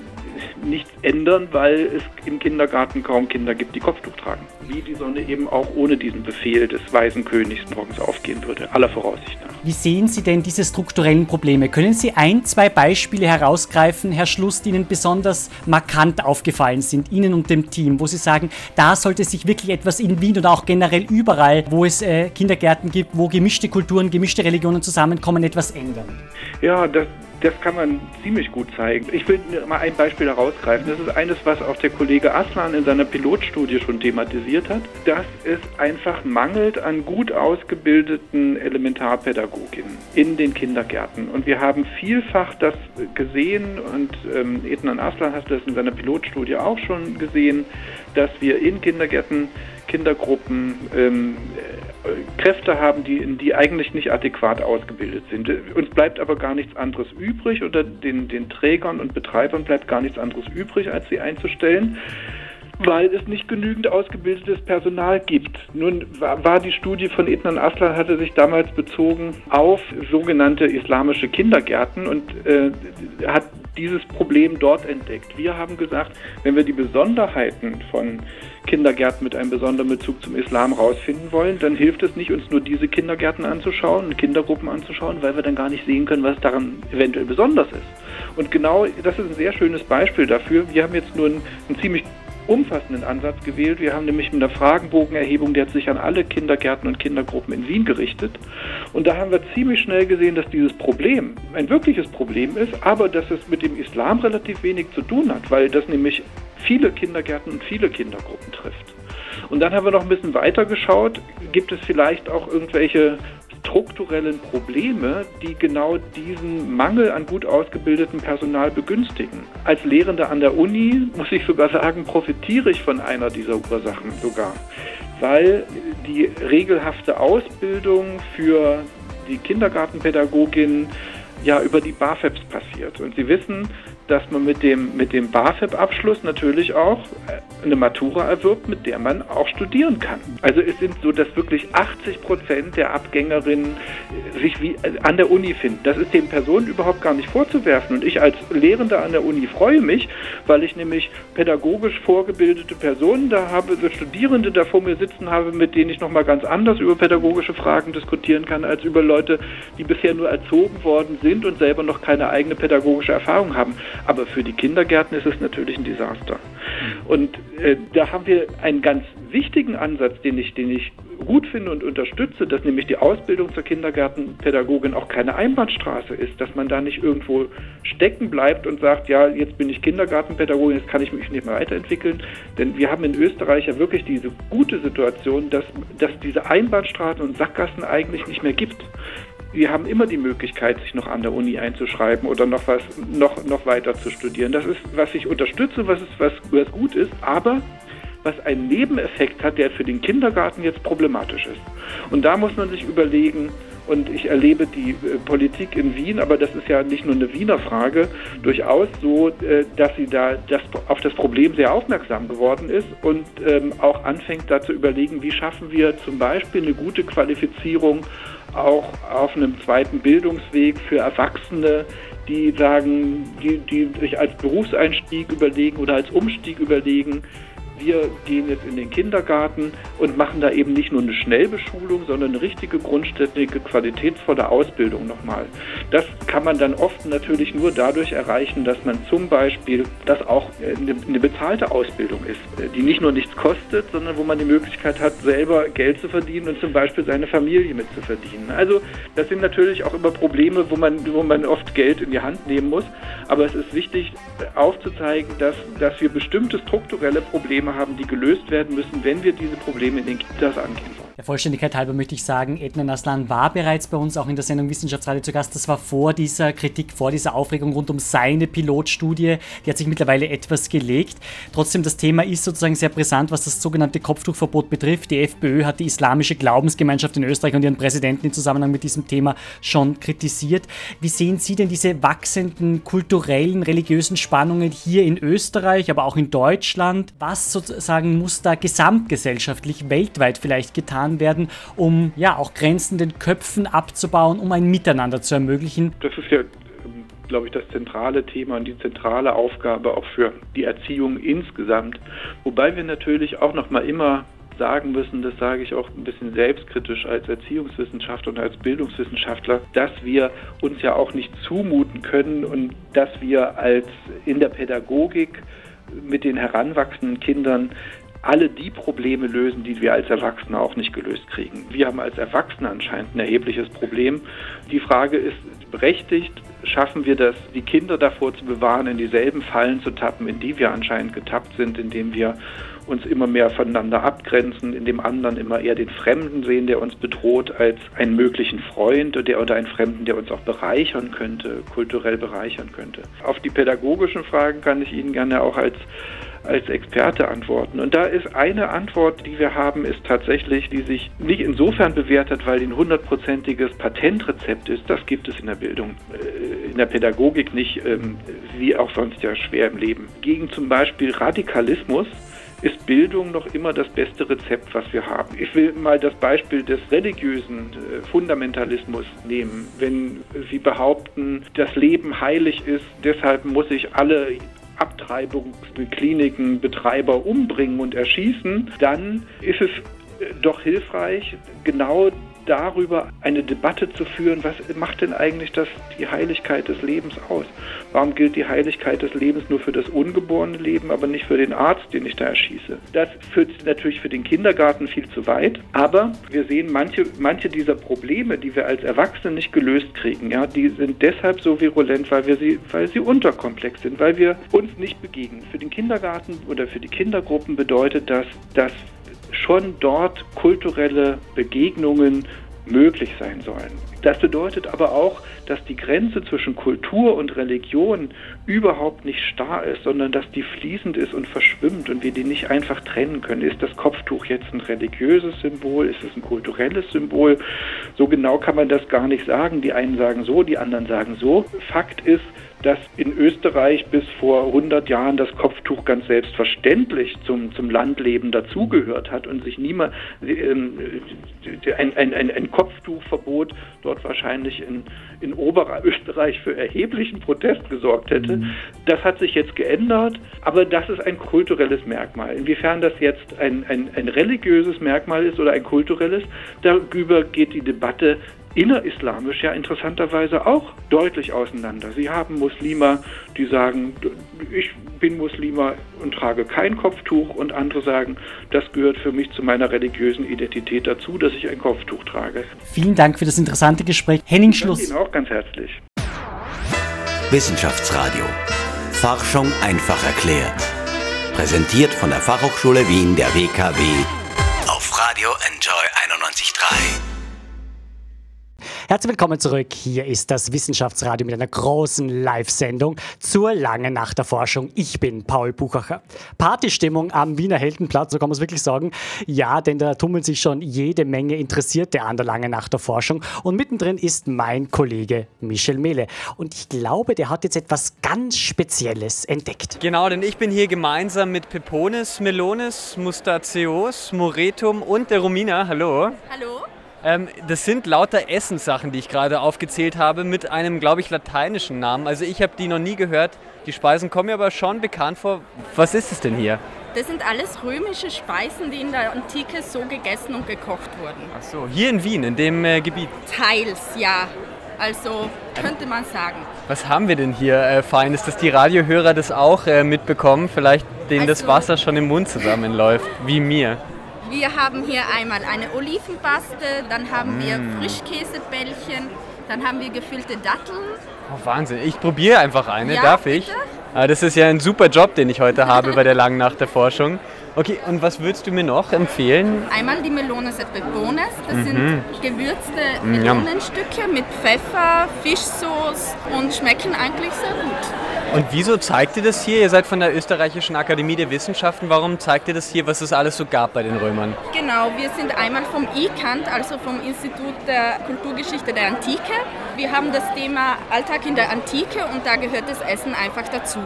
nichts ändern, weil es im Kindergarten kaum Kinder gibt, die Kopftuch tragen. Wie die Sonne eben auch ohne diesen Befehl des weisen Königs morgens aufgehen würde, aller Voraussicht nach. Wie sehen Sie denn diese strukturellen Probleme? Können Sie ein, zwei Beispiele herausgreifen, Herr Schluss, die Ihnen besonders markant aufgefallen sind, Ihnen und dem Team, wo Sie sagen, da sollte sich wirklich etwas in Wien oder auch generell überall, wo es äh, Kindergärten gibt, wo gemischte Kulturen, gemischte Religionen zusammenkommen, etwas ändern? Ja, das, das kann man ziemlich gut zeigen. Ich will mal ein Beispiel herausgreifen. Das ist eines, was auch der Kollege Aslan in seiner Pilotstudie schon thematisiert hat, dass es einfach mangelt an gut ausgebildeten Elementarpädagoginnen in den Kindergärten. Und wir haben vielfach das gesehen und ähm, Etnan Aslan hat das in seiner Pilotstudie auch schon gesehen, dass wir in Kindergärten Kindergruppen ähm, Kräfte haben, die, die eigentlich nicht adäquat ausgebildet sind. Uns bleibt aber gar nichts anderes übrig oder den, den Trägern und Betreibern bleibt gar nichts anderes übrig, als sie einzustellen weil es nicht genügend ausgebildetes Personal gibt. Nun war, die Studie von Ednan Aslan, hatte sich damals bezogen auf sogenannte islamische Kindergärten und äh, hat dieses Problem dort entdeckt. Wir haben gesagt, wenn wir die Besonderheiten von Kindergärten mit einem besonderen Bezug zum Islam rausfinden wollen, dann hilft es nicht, uns nur diese Kindergärten anzuschauen Kindergruppen anzuschauen, weil wir dann gar nicht sehen können, was daran eventuell besonders ist. Und genau das ist ein sehr schönes Beispiel dafür. Wir haben jetzt nur einen, einen ziemlich umfassenden Ansatz gewählt. Wir haben nämlich mit einer Fragenbogenerhebung, die hat sich an alle Kindergärten und Kindergruppen in Wien gerichtet. Und da haben wir ziemlich schnell gesehen, dass dieses Problem ein wirkliches Problem ist, aber dass es mit dem Islam relativ wenig zu tun hat, weil das nämlich viele Kindergärten und viele Kindergruppen trifft. Und dann haben wir noch ein bisschen weiter geschaut, gibt es vielleicht auch irgendwelche strukturellen Probleme, die genau diesen Mangel an gut ausgebildetem Personal begünstigen. Als Lehrender an der Uni, muss ich sogar sagen, profitiere ich von einer dieser Ursachen sogar, weil die regelhafte Ausbildung für die Kindergartenpädagogin ja über die BAföBs passiert. Und Sie wissen, dass man mit dem, mit dem BAföB-Abschluss natürlich auch äh, eine Matura erwirbt, mit der man auch studieren kann. Also es sind so, dass wirklich 80 Prozent der Abgängerinnen äh, sich wie äh, an der Uni finden. Das ist den Personen überhaupt gar nicht vorzuwerfen. Und ich als Lehrender an der Uni freue mich, weil ich nämlich pädagogisch vorgebildete Personen da habe, so Studierende da vor mir sitzen habe, mit denen ich nochmal ganz anders über pädagogische Fragen diskutieren kann, als über Leute, die bisher nur erzogen worden sind und selber noch keine eigene pädagogische Erfahrung haben. Aber für die Kindergärten ist es natürlich ein Desaster. Und äh, da haben wir einen ganz wichtigen Ansatz, den ich, den ich gut finde und unterstütze, dass nämlich die Ausbildung zur Kindergartenpädagogin auch keine Einbahnstraße ist, dass man da nicht irgendwo stecken bleibt und sagt, ja, jetzt bin ich Kindergartenpädagogin, jetzt kann ich mich nicht mehr weiterentwickeln. Denn wir haben in Österreich ja wirklich diese gute Situation, dass, dass diese Einbahnstraßen und Sackgassen eigentlich nicht mehr gibt wir haben immer die Möglichkeit, sich noch an der Uni einzuschreiben oder noch was noch, noch weiter zu studieren. Das ist, was ich unterstütze, was, ist, was, was gut ist, aber was einen Nebeneffekt hat, der für den Kindergarten jetzt problematisch ist. Und da muss man sich überlegen, und ich erlebe die äh, Politik in Wien, aber das ist ja nicht nur eine Wiener Frage, durchaus so, äh, dass sie da das, auf das Problem sehr aufmerksam geworden ist und ähm, auch anfängt da zu überlegen, wie schaffen wir zum Beispiel eine gute Qualifizierung auch auf einem zweiten Bildungsweg für Erwachsene, die sagen, die, die sich als Berufseinstieg überlegen oder als Umstieg überlegen, wir gehen jetzt in den Kindergarten und machen da eben nicht nur eine Schnellbeschulung, sondern eine richtige grundständige, qualitätsvolle Ausbildung nochmal. Das kann man dann oft natürlich nur dadurch erreichen, dass man zum Beispiel das auch eine bezahlte Ausbildung ist, die nicht nur nichts kostet, sondern wo man die Möglichkeit hat, selber Geld zu verdienen und zum Beispiel seine Familie mit zu verdienen. Also das sind natürlich auch immer Probleme, wo man, wo man oft Geld in die Hand nehmen muss. Aber es ist wichtig aufzuzeigen, dass, dass wir bestimmte strukturelle Probleme haben, die gelöst werden müssen, wenn wir diese Probleme in den Kitas angehen wollen. Der Vollständigkeit halber möchte ich sagen, Edna Aslan war bereits bei uns auch in der Sendung Wissenschaftsradio zu Gast. Das war vor dieser Kritik, vor dieser Aufregung rund um seine Pilotstudie. Die hat sich mittlerweile etwas gelegt. Trotzdem, das Thema ist sozusagen sehr brisant, was das sogenannte Kopftuchverbot betrifft. Die FPÖ hat die islamische Glaubensgemeinschaft in Österreich und ihren Präsidenten im Zusammenhang mit diesem Thema schon kritisiert. Wie sehen Sie denn diese wachsenden kulturellen, religiösen Spannungen hier in Österreich, aber auch in Deutschland? Was sozusagen muss da gesamtgesellschaftlich, weltweit vielleicht getan getan werden, um ja auch Grenzen den Köpfen abzubauen, um ein Miteinander zu ermöglichen. Das ist ja glaube ich, das zentrale Thema und die zentrale Aufgabe auch für die Erziehung insgesamt. Wobei wir natürlich auch noch mal immer sagen müssen, das sage ich auch ein bisschen selbstkritisch als Erziehungswissenschaftler und als Bildungswissenschaftler, dass wir uns ja auch nicht zumuten können und dass wir als in der Pädagogik mit den heranwachsenden Kindern alle die Probleme lösen, die wir als Erwachsene auch nicht gelöst kriegen. Wir haben als Erwachsene anscheinend ein erhebliches Problem. Die Frage ist berechtigt, schaffen wir das, die Kinder davor zu bewahren, in dieselben Fallen zu tappen, in die wir anscheinend getappt sind, indem wir uns immer mehr voneinander abgrenzen, in dem anderen immer eher den Fremden sehen, der uns bedroht, als einen möglichen Freund oder, oder einen Fremden, der uns auch bereichern könnte, kulturell bereichern könnte. Auf die pädagogischen Fragen kann ich Ihnen gerne auch als als Experte antworten. Und da ist eine Antwort, die wir haben, ist tatsächlich, die sich nicht insofern bewährt hat, weil die ein hundertprozentiges Patentrezept ist. Das gibt es in der Bildung, äh, in der Pädagogik nicht, ähm, wie auch sonst ja schwer im Leben. Gegen zum Beispiel Radikalismus ist Bildung noch immer das beste Rezept, was wir haben. Ich will mal das Beispiel des religiösen äh, Fundamentalismus nehmen. Wenn Sie behaupten, das Leben heilig ist, deshalb muss ich alle Abtreibungskliniken, Betreiber umbringen und erschießen, dann ist es äh, doch hilfreich, genau darüber eine Debatte zu führen, was macht denn eigentlich das, die Heiligkeit des Lebens aus? Warum gilt die Heiligkeit des Lebens nur für das ungeborene Leben, aber nicht für den Arzt, den ich da erschieße? Das führt natürlich für den Kindergarten viel zu weit, aber wir sehen manche, manche dieser Probleme, die wir als Erwachsene nicht gelöst kriegen, ja, die sind deshalb so virulent, weil wir sie, weil sie unterkomplex sind, weil wir uns nicht begegnen. Für den Kindergarten oder für die Kindergruppen bedeutet das, dass schon dort kulturelle Begegnungen möglich sein sollen. Das bedeutet aber auch, dass die Grenze zwischen Kultur und Religion überhaupt nicht starr ist, sondern dass die fließend ist und verschwimmt und wir die nicht einfach trennen können. Ist das Kopftuch jetzt ein religiöses Symbol? Ist es ein kulturelles Symbol? So genau kann man das gar nicht sagen. Die einen sagen so, die anderen sagen so. Fakt ist, dass in Österreich bis vor 100 Jahren das Kopftuch ganz selbstverständlich zum, zum Landleben dazugehört hat und sich niemand äh, ein, ein, ein, ein Kopftuchverbot dort wahrscheinlich in, in Oberösterreich für erheblichen Protest gesorgt hätte. Mhm. Das hat sich jetzt geändert, aber das ist ein kulturelles Merkmal. Inwiefern das jetzt ein, ein, ein religiöses Merkmal ist oder ein kulturelles, darüber geht die Debatte innerislamisch ja interessanterweise auch deutlich auseinander. Sie haben Muslime, die sagen, ich bin Muslima und trage kein Kopftuch und andere sagen, das gehört für mich zu meiner religiösen Identität dazu, dass ich ein Kopftuch trage. Vielen Dank für das interessante Gespräch. Henning Schluss. Ich Ihnen auch ganz herzlich. Wissenschaftsradio. Forschung einfach erklärt. Präsentiert von der Fachhochschule Wien der WKW auf Radio Enjoy Herzlich willkommen zurück. Hier ist das Wissenschaftsradio mit einer großen Live-Sendung zur langen Nacht der Forschung. Ich bin Paul Buchacher. Partystimmung am Wiener Heldenplatz, so kann man es wirklich sagen. Ja, denn da tummeln sich schon jede Menge Interessierte an der langen Nacht der Forschung. Und mittendrin ist mein Kollege Michel Mehle. Und ich glaube, der hat jetzt etwas ganz Spezielles entdeckt. Genau, denn ich bin hier gemeinsam mit Peponis, Melonis, Mustaceus, Moretum und der Romina. Hallo. Hallo. Ähm, das sind lauter Essenssachen, die ich gerade aufgezählt habe, mit einem, glaube ich, lateinischen Namen. Also ich habe die noch nie gehört. Die Speisen kommen mir aber schon bekannt vor. Was ist es denn hier? Das sind alles römische Speisen, die in der Antike so gegessen und gekocht wurden. Ach so, hier in Wien, in dem äh, Gebiet. Teils, ja. Also könnte man sagen. Was haben wir denn hier äh, Feines, dass die Radiohörer das auch äh, mitbekommen? Vielleicht denen das Also- Wasser schon im Mund zusammenläuft, wie mir. Wir haben hier einmal eine Olivenpaste, dann haben wir Mm. Frischkäsebällchen, dann haben wir gefüllte Datteln. Oh, Wahnsinn, ich probiere einfach eine, Ja, darf ich? Ah, das ist ja ein super Job, den ich heute habe bei der langen Nacht der Forschung. Okay, und was würdest du mir noch empfehlen? Einmal die Melone Pepones, das Mhm. sind gewürzte Mm. Melonenstücke mit Pfeffer, Fischsoße und schmecken eigentlich sehr gut. Und wieso zeigt ihr das hier? Ihr seid von der Österreichischen Akademie der Wissenschaften. Warum zeigt ihr das hier, was es alles so gab bei den Römern? Genau, wir sind einmal vom ICANT, also vom Institut der Kulturgeschichte der Antike. Wir haben das Thema Alltag in der Antike und da gehört das Essen einfach dazu.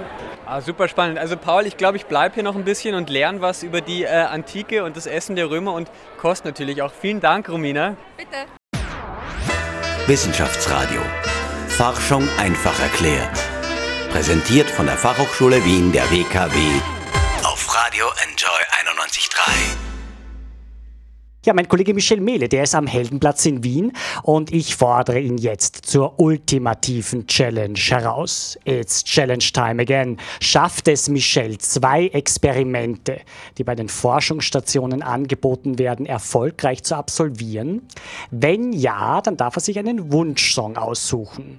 Ah, super spannend. Also Paul, ich glaube, ich bleibe hier noch ein bisschen und lerne was über die äh, Antike und das Essen der Römer und Kost natürlich auch. Vielen Dank, Romina. Bitte. Wissenschaftsradio. Forschung einfach erklärt. Präsentiert von der Fachhochschule Wien der WKW auf Radio Enjoy 91.3. Ja, mein Kollege Michel Mehle, der ist am Heldenplatz in Wien und ich fordere ihn jetzt zur ultimativen Challenge heraus. It's Challenge Time again. Schafft es Michel, zwei Experimente, die bei den Forschungsstationen angeboten werden, erfolgreich zu absolvieren? Wenn ja, dann darf er sich einen Wunschsong aussuchen.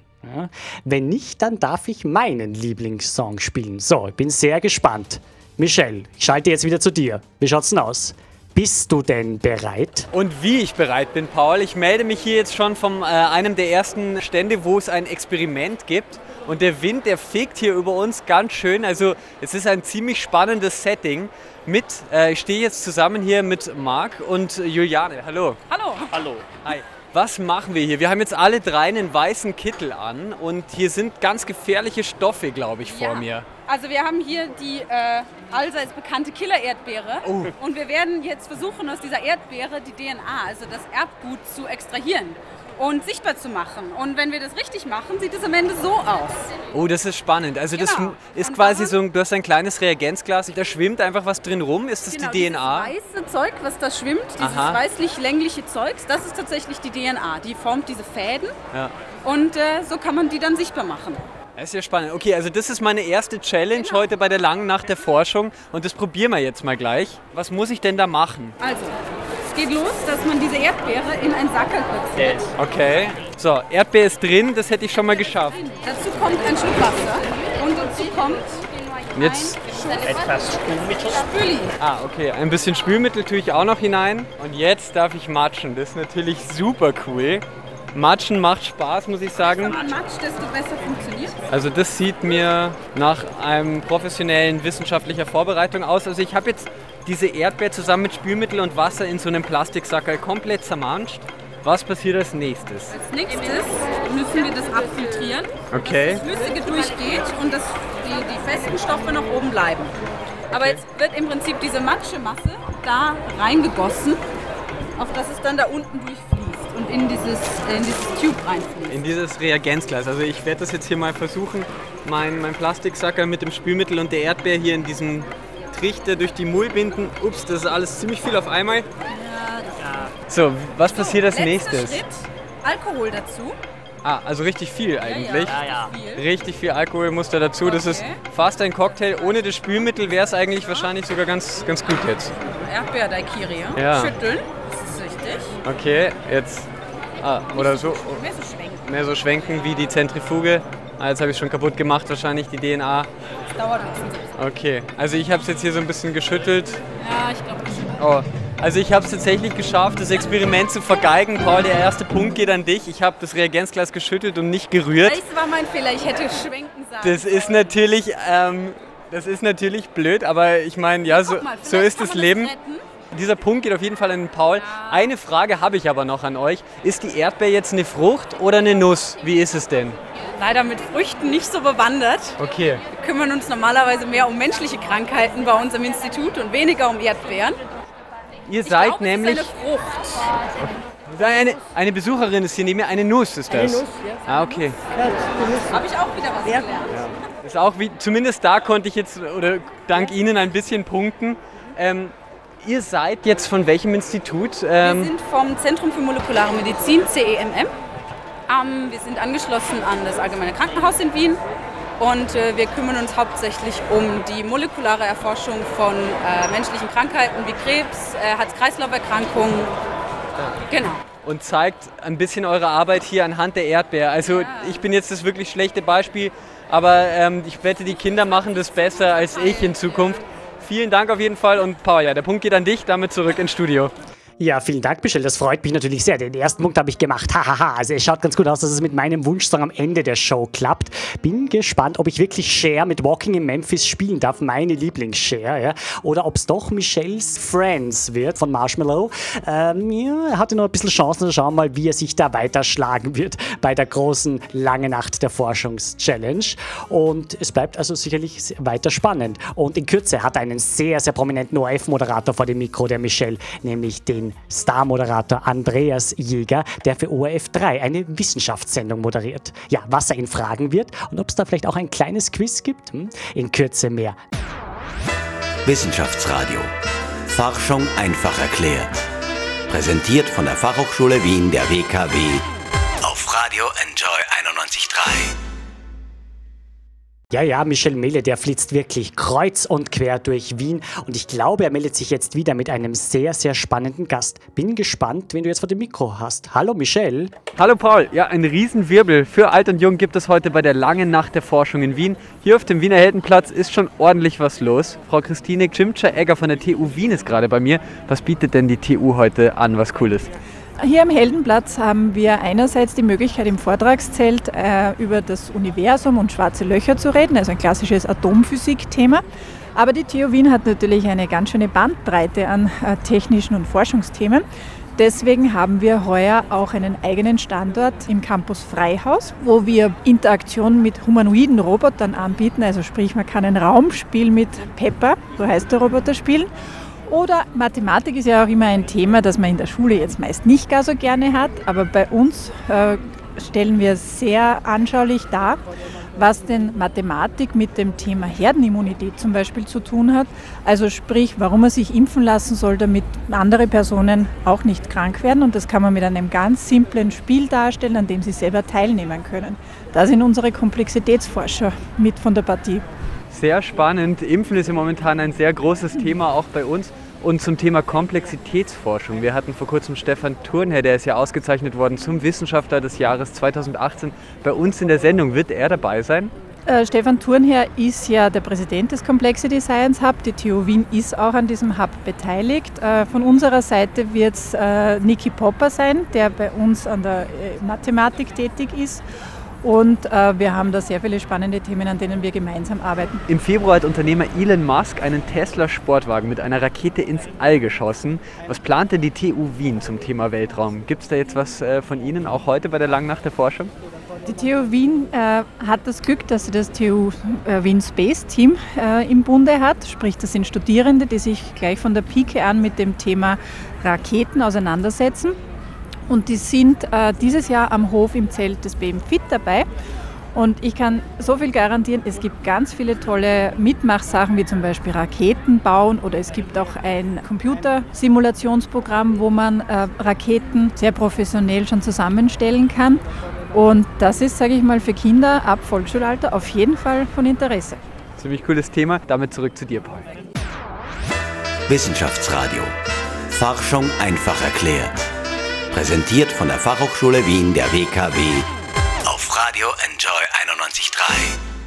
Wenn nicht, dann darf ich meinen Lieblingssong spielen. So, ich bin sehr gespannt. Michel, ich schalte jetzt wieder zu dir. Wie schaut's denn aus? Bist du denn bereit? Und wie ich bereit bin, Paul. Ich melde mich hier jetzt schon von äh, einem der ersten Stände, wo es ein Experiment gibt. Und der Wind, der fegt hier über uns ganz schön. Also es ist ein ziemlich spannendes Setting. Mit, äh, ich stehe jetzt zusammen hier mit Marc und Juliane. Hallo. Hallo. Hallo. Hi. Was machen wir hier? Wir haben jetzt alle drei einen weißen Kittel an und hier sind ganz gefährliche Stoffe, glaube ich, vor Ja. mir. Also wir haben hier die äh, allseits bekannte Killer-Erdbeere Oh. und wir werden jetzt versuchen, aus dieser Erdbeere die DNA, also das Erbgut, zu extrahieren und sichtbar zu machen. Und wenn wir das richtig machen, sieht es am Ende so aus. Oh, das ist spannend. Also das Genau. ist quasi so, ein- du hast ein kleines Reagenzglas, da schwimmt einfach was drin rum. Ist das Genau, die DNA? Dieses weiße Zeug, was da schwimmt, dieses weißlich-längliche Zeug, das ist tatsächlich die DNA. Die formt diese Fäden Ja. und äh, so kann man die dann sichtbar machen. Das ist ja spannend. Okay, also das ist meine erste Challenge Genau. heute bei der langen Nacht der Forschung und das probieren wir jetzt mal gleich. Was muss ich denn da machen? Also, es geht los, dass man diese Erdbeere in ein Sackerl platziert. Okay. So, Erdbeer ist drin, das hätte ich schon mal geschafft. Dazu kommt ein Schluck Wasser und dazu kommt Und jetzt Etwas Spülmittel. Spüli. Ah, okay. Ein bisschen Spülmittel tue ich auch noch hinein. Und jetzt darf ich matschen. Das ist natürlich super cool. Matschen macht Spaß, muss ich sagen. Wenn man matscht, desto besser funktioniert Also das sieht mir nach einem professionellen wissenschaftlicher Vorbereitung aus. Also ich habe jetzt diese Erdbeer zusammen mit Spülmittel und Wasser in so einem Plastiksackerl komplett zermanscht. Was passiert als nächstes? Als nächstes müssen wir das abfiltrieren, Okay. dass das Flüssige durchgeht und dass die, die festen Stoffe noch oben bleiben. Aber jetzt wird im Prinzip diese Matschemasse da reingegossen, auf das es dann da unten durchfließt und in dieses, in dieses Tube reinfließt. In dieses Reagenzglas. Also ich werde das jetzt hier mal versuchen, mein, mein Plastiksackerl mit dem Spülmittel und der Erdbeer hier in diesen Trichter durch die Mullbinden. Ups, das ist alles ziemlich viel auf einmal. So, was passiert als nächstes? Schritt, Alkohol dazu. Ah, also richtig viel eigentlich. Ja, ja, viel. Richtig viel Alkohol muss da dazu. Das ist Okay. fast ein Cocktail. Ohne das Spülmittel wäre es eigentlich wahrscheinlich sogar ganz, ganz gut jetzt. Erdbeer-Daiquiri. Ja. Schütteln, das ist richtig. Okay, jetzt. Ah, oder so. Mehr so schwenken. Mehr so schwenken wie die Zentrifuge. Ah, jetzt habe ich schon kaputt gemacht, wahrscheinlich die DNA. Das dauert ein bisschen. Okay, also ich habe es jetzt hier so ein bisschen geschüttelt. Ja, ich glaube schon. Oh, also ich habe es tatsächlich geschafft, das Experiment zu vergeigen. Paul, der erste Punkt geht an dich. Ich habe das Reagenzglas geschüttelt und nicht gerührt. Das war mein Fehler, ich hätte schwenken sagen Das ist natürlich, ähm, das ist natürlich blöd, aber ich meine, ja, so, mal, so ist das Leben. retten. Dieser Punkt geht auf jeden Fall an Paul. Eine Frage habe ich aber noch an euch. Ist die Erdbeer jetzt eine Frucht oder eine Nuss? Wie ist es denn? Leider mit Früchten nicht so bewandert. Okay. Wir kümmern uns normalerweise mehr um menschliche Krankheiten bei uns im Institut und weniger um Erdbeeren. Ihr seid glaub, es ist nämlich. eine Frucht. Eine, eine Besucherin ist hier neben mir, eine Nuss ist das. Eine Nuss, ja. Ah, okay. Habe ich auch wieder was gelernt. Ist auch wie, zumindest da konnte ich jetzt, oder dank Ihnen ein bisschen punkten. Ähm, ihr seid jetzt von welchem Institut? Wir Ähm, sind vom Zentrum für molekulare Medizin, CEMM. Wir sind angeschlossen an das Allgemeine Krankenhaus in Wien und äh, wir kümmern uns hauptsächlich um die molekulare Erforschung von äh, menschlichen Krankheiten wie Krebs, äh, Herz-Kreislauf-Erkrankungen. Genau. und zeigt ein bisschen eure Arbeit hier anhand der Erdbeer. Also ich bin jetzt das wirklich schlechte Beispiel, aber ähm, ich wette, die Kinder machen das besser als ich in Zukunft. Vielen Dank auf jeden Fall und Paul, ja, der Punkt geht an dich, damit zurück ins Studio. Ja, vielen Dank, Michelle. Das freut mich natürlich sehr. Den ersten Punkt habe ich gemacht. Hahaha. Also es schaut ganz gut aus, dass es mit meinem Wunschsong am Ende der Show klappt. Bin gespannt, ob ich wirklich Cher mit Walking in Memphis spielen darf. Meine Lieblings-Cher. Ja? Oder ob es doch Michelles Friends wird von Marshmallow. Ähm, ja, er hatte noch ein bisschen Chancen. Schauen mal, wie er sich da weiter schlagen wird bei der großen Lange Nacht der Forschungs-Challenge. Und es bleibt also sicherlich weiter spannend. Und in Kürze hat er einen sehr, sehr prominenten ORF-Moderator vor dem Mikro, der Michelle, nämlich den Star-Moderator Andreas Jäger, der für ORF 3 eine Wissenschaftssendung moderiert. Ja, was er ihn fragen wird und ob es da vielleicht auch ein kleines Quiz gibt? Hm? In Kürze mehr. Wissenschaftsradio. Forschung einfach erklärt. Präsentiert von der Fachhochschule Wien der WKW auf Radio Enjoy 91.3. Ja, ja, Michel Mele, der flitzt wirklich kreuz und quer durch Wien und ich glaube, er meldet sich jetzt wieder mit einem sehr, sehr spannenden Gast. Bin gespannt, wen du jetzt vor dem Mikro hast. Hallo Michel. Hallo Paul, ja, ein Riesenwirbel für Alt und Jung gibt es heute bei der langen Nacht der Forschung in Wien. Hier auf dem Wiener Heldenplatz ist schon ordentlich was los. Frau Christine Gschimtscher-Egger von der TU Wien ist gerade bei mir. Was bietet denn die TU heute an, was Cooles? Hier am Heldenplatz haben wir einerseits die Möglichkeit, im Vortragszelt äh, über das Universum und schwarze Löcher zu reden, also ein klassisches Atomphysikthema. Aber die TU Wien hat natürlich eine ganz schöne Bandbreite an äh, technischen und Forschungsthemen. Deswegen haben wir heuer auch einen eigenen Standort im Campus Freihaus, wo wir Interaktion mit humanoiden Robotern anbieten. Also sprich, man kann ein Raumspiel mit Pepper, so heißt der Roboter, spielen. Oder Mathematik ist ja auch immer ein Thema, das man in der Schule jetzt meist nicht gar so gerne hat, aber bei uns äh, stellen wir sehr anschaulich dar, was denn Mathematik mit dem Thema Herdenimmunität zum Beispiel zu tun hat. Also sprich, warum man sich impfen lassen soll, damit andere Personen auch nicht krank werden. Und das kann man mit einem ganz simplen Spiel darstellen, an dem sie selber teilnehmen können. Da sind unsere Komplexitätsforscher mit von der Partie. Sehr spannend. Impfen ist ja momentan ein sehr großes Thema, auch bei uns. Und zum Thema Komplexitätsforschung. Wir hatten vor kurzem Stefan Thurnherr, der ist ja ausgezeichnet worden zum Wissenschaftler des Jahres 2018. Bei uns in der Sendung wird er dabei sein. Äh, Stefan Thurnherr ist ja der Präsident des Complexity Science Hub. Die TU Wien ist auch an diesem Hub beteiligt. Äh, von unserer Seite wird es äh, Niki Popper sein, der bei uns an der äh, Mathematik tätig ist. Und äh, wir haben da sehr viele spannende Themen, an denen wir gemeinsam arbeiten. Im Februar hat Unternehmer Elon Musk einen Tesla-Sportwagen mit einer Rakete ins All geschossen. Was plant denn die TU Wien zum Thema Weltraum? Gibt es da jetzt was äh, von Ihnen auch heute bei der Langen Nacht der Forschung? Die TU Wien äh, hat das Glück, dass sie das TU äh, Wien Space Team äh, im Bunde hat. Sprich, das sind Studierende, die sich gleich von der Pike an mit dem Thema Raketen auseinandersetzen. Und die sind äh, dieses Jahr am Hof im Zelt des BMFIT dabei. Und ich kann so viel garantieren, es gibt ganz viele tolle Mitmachsachen, wie zum Beispiel Raketen bauen oder es gibt auch ein Computersimulationsprogramm, wo man äh, Raketen sehr professionell schon zusammenstellen kann. Und das ist, sage ich mal, für Kinder ab Volksschulalter auf jeden Fall von Interesse. Ziemlich cooles Thema. Damit zurück zu dir, Paul. Wissenschaftsradio. Forschung einfach erklärt. Präsentiert von der Fachhochschule Wien der WKW auf Radio Enjoy 91.3.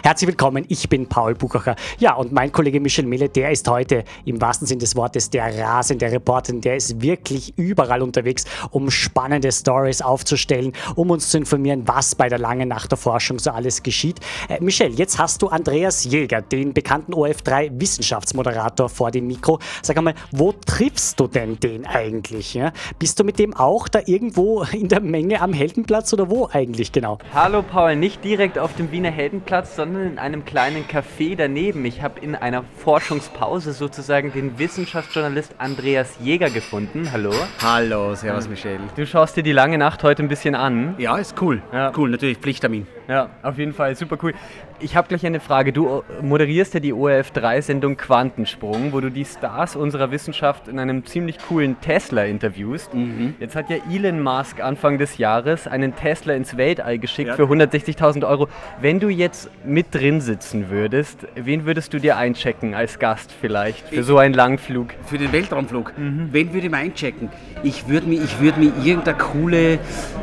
Herzlich willkommen, ich bin Paul Buchacher. Ja, und mein Kollege Michel Mille, der ist heute im wahrsten Sinn des Wortes der rasende Reporter. Der ist wirklich überall unterwegs, um spannende Stories aufzustellen, um uns zu informieren, was bei der langen Nacht der Forschung so alles geschieht. Äh, Michel, jetzt hast du Andreas Jäger, den bekannten OF3 Wissenschaftsmoderator vor dem Mikro. Sag einmal, wo triffst du denn den eigentlich? Ja? Bist du mit dem auch da irgendwo in der Menge am Heldenplatz oder wo eigentlich genau? Hallo Paul, nicht direkt auf dem Wiener Heldenplatz, sondern sondern in einem kleinen Café daneben. Ich habe in einer Forschungspause sozusagen den Wissenschaftsjournalist Andreas Jäger gefunden. Hallo. Hallo, servus Michel. Du schaust dir die lange Nacht heute ein bisschen an. Ja, ist cool. Ja. Cool, natürlich Pflichttermin. Ja, auf jeden Fall, super cool. Ich habe gleich eine Frage. Du moderierst ja die ORF3-Sendung Quantensprung, wo du die Stars unserer Wissenschaft in einem ziemlich coolen Tesla interviewst. Mhm. Jetzt hat ja Elon Musk Anfang des Jahres einen Tesla ins Weltall geschickt Ja. für 160.000 Euro. Wenn du jetzt mit drin sitzen würdest, wen würdest du dir einchecken als Gast vielleicht für Ich- so einen Langflug? Für den Weltraumflug. Wen würde ich mal einchecken? Ich würde mir, würd mir irgendeine coole,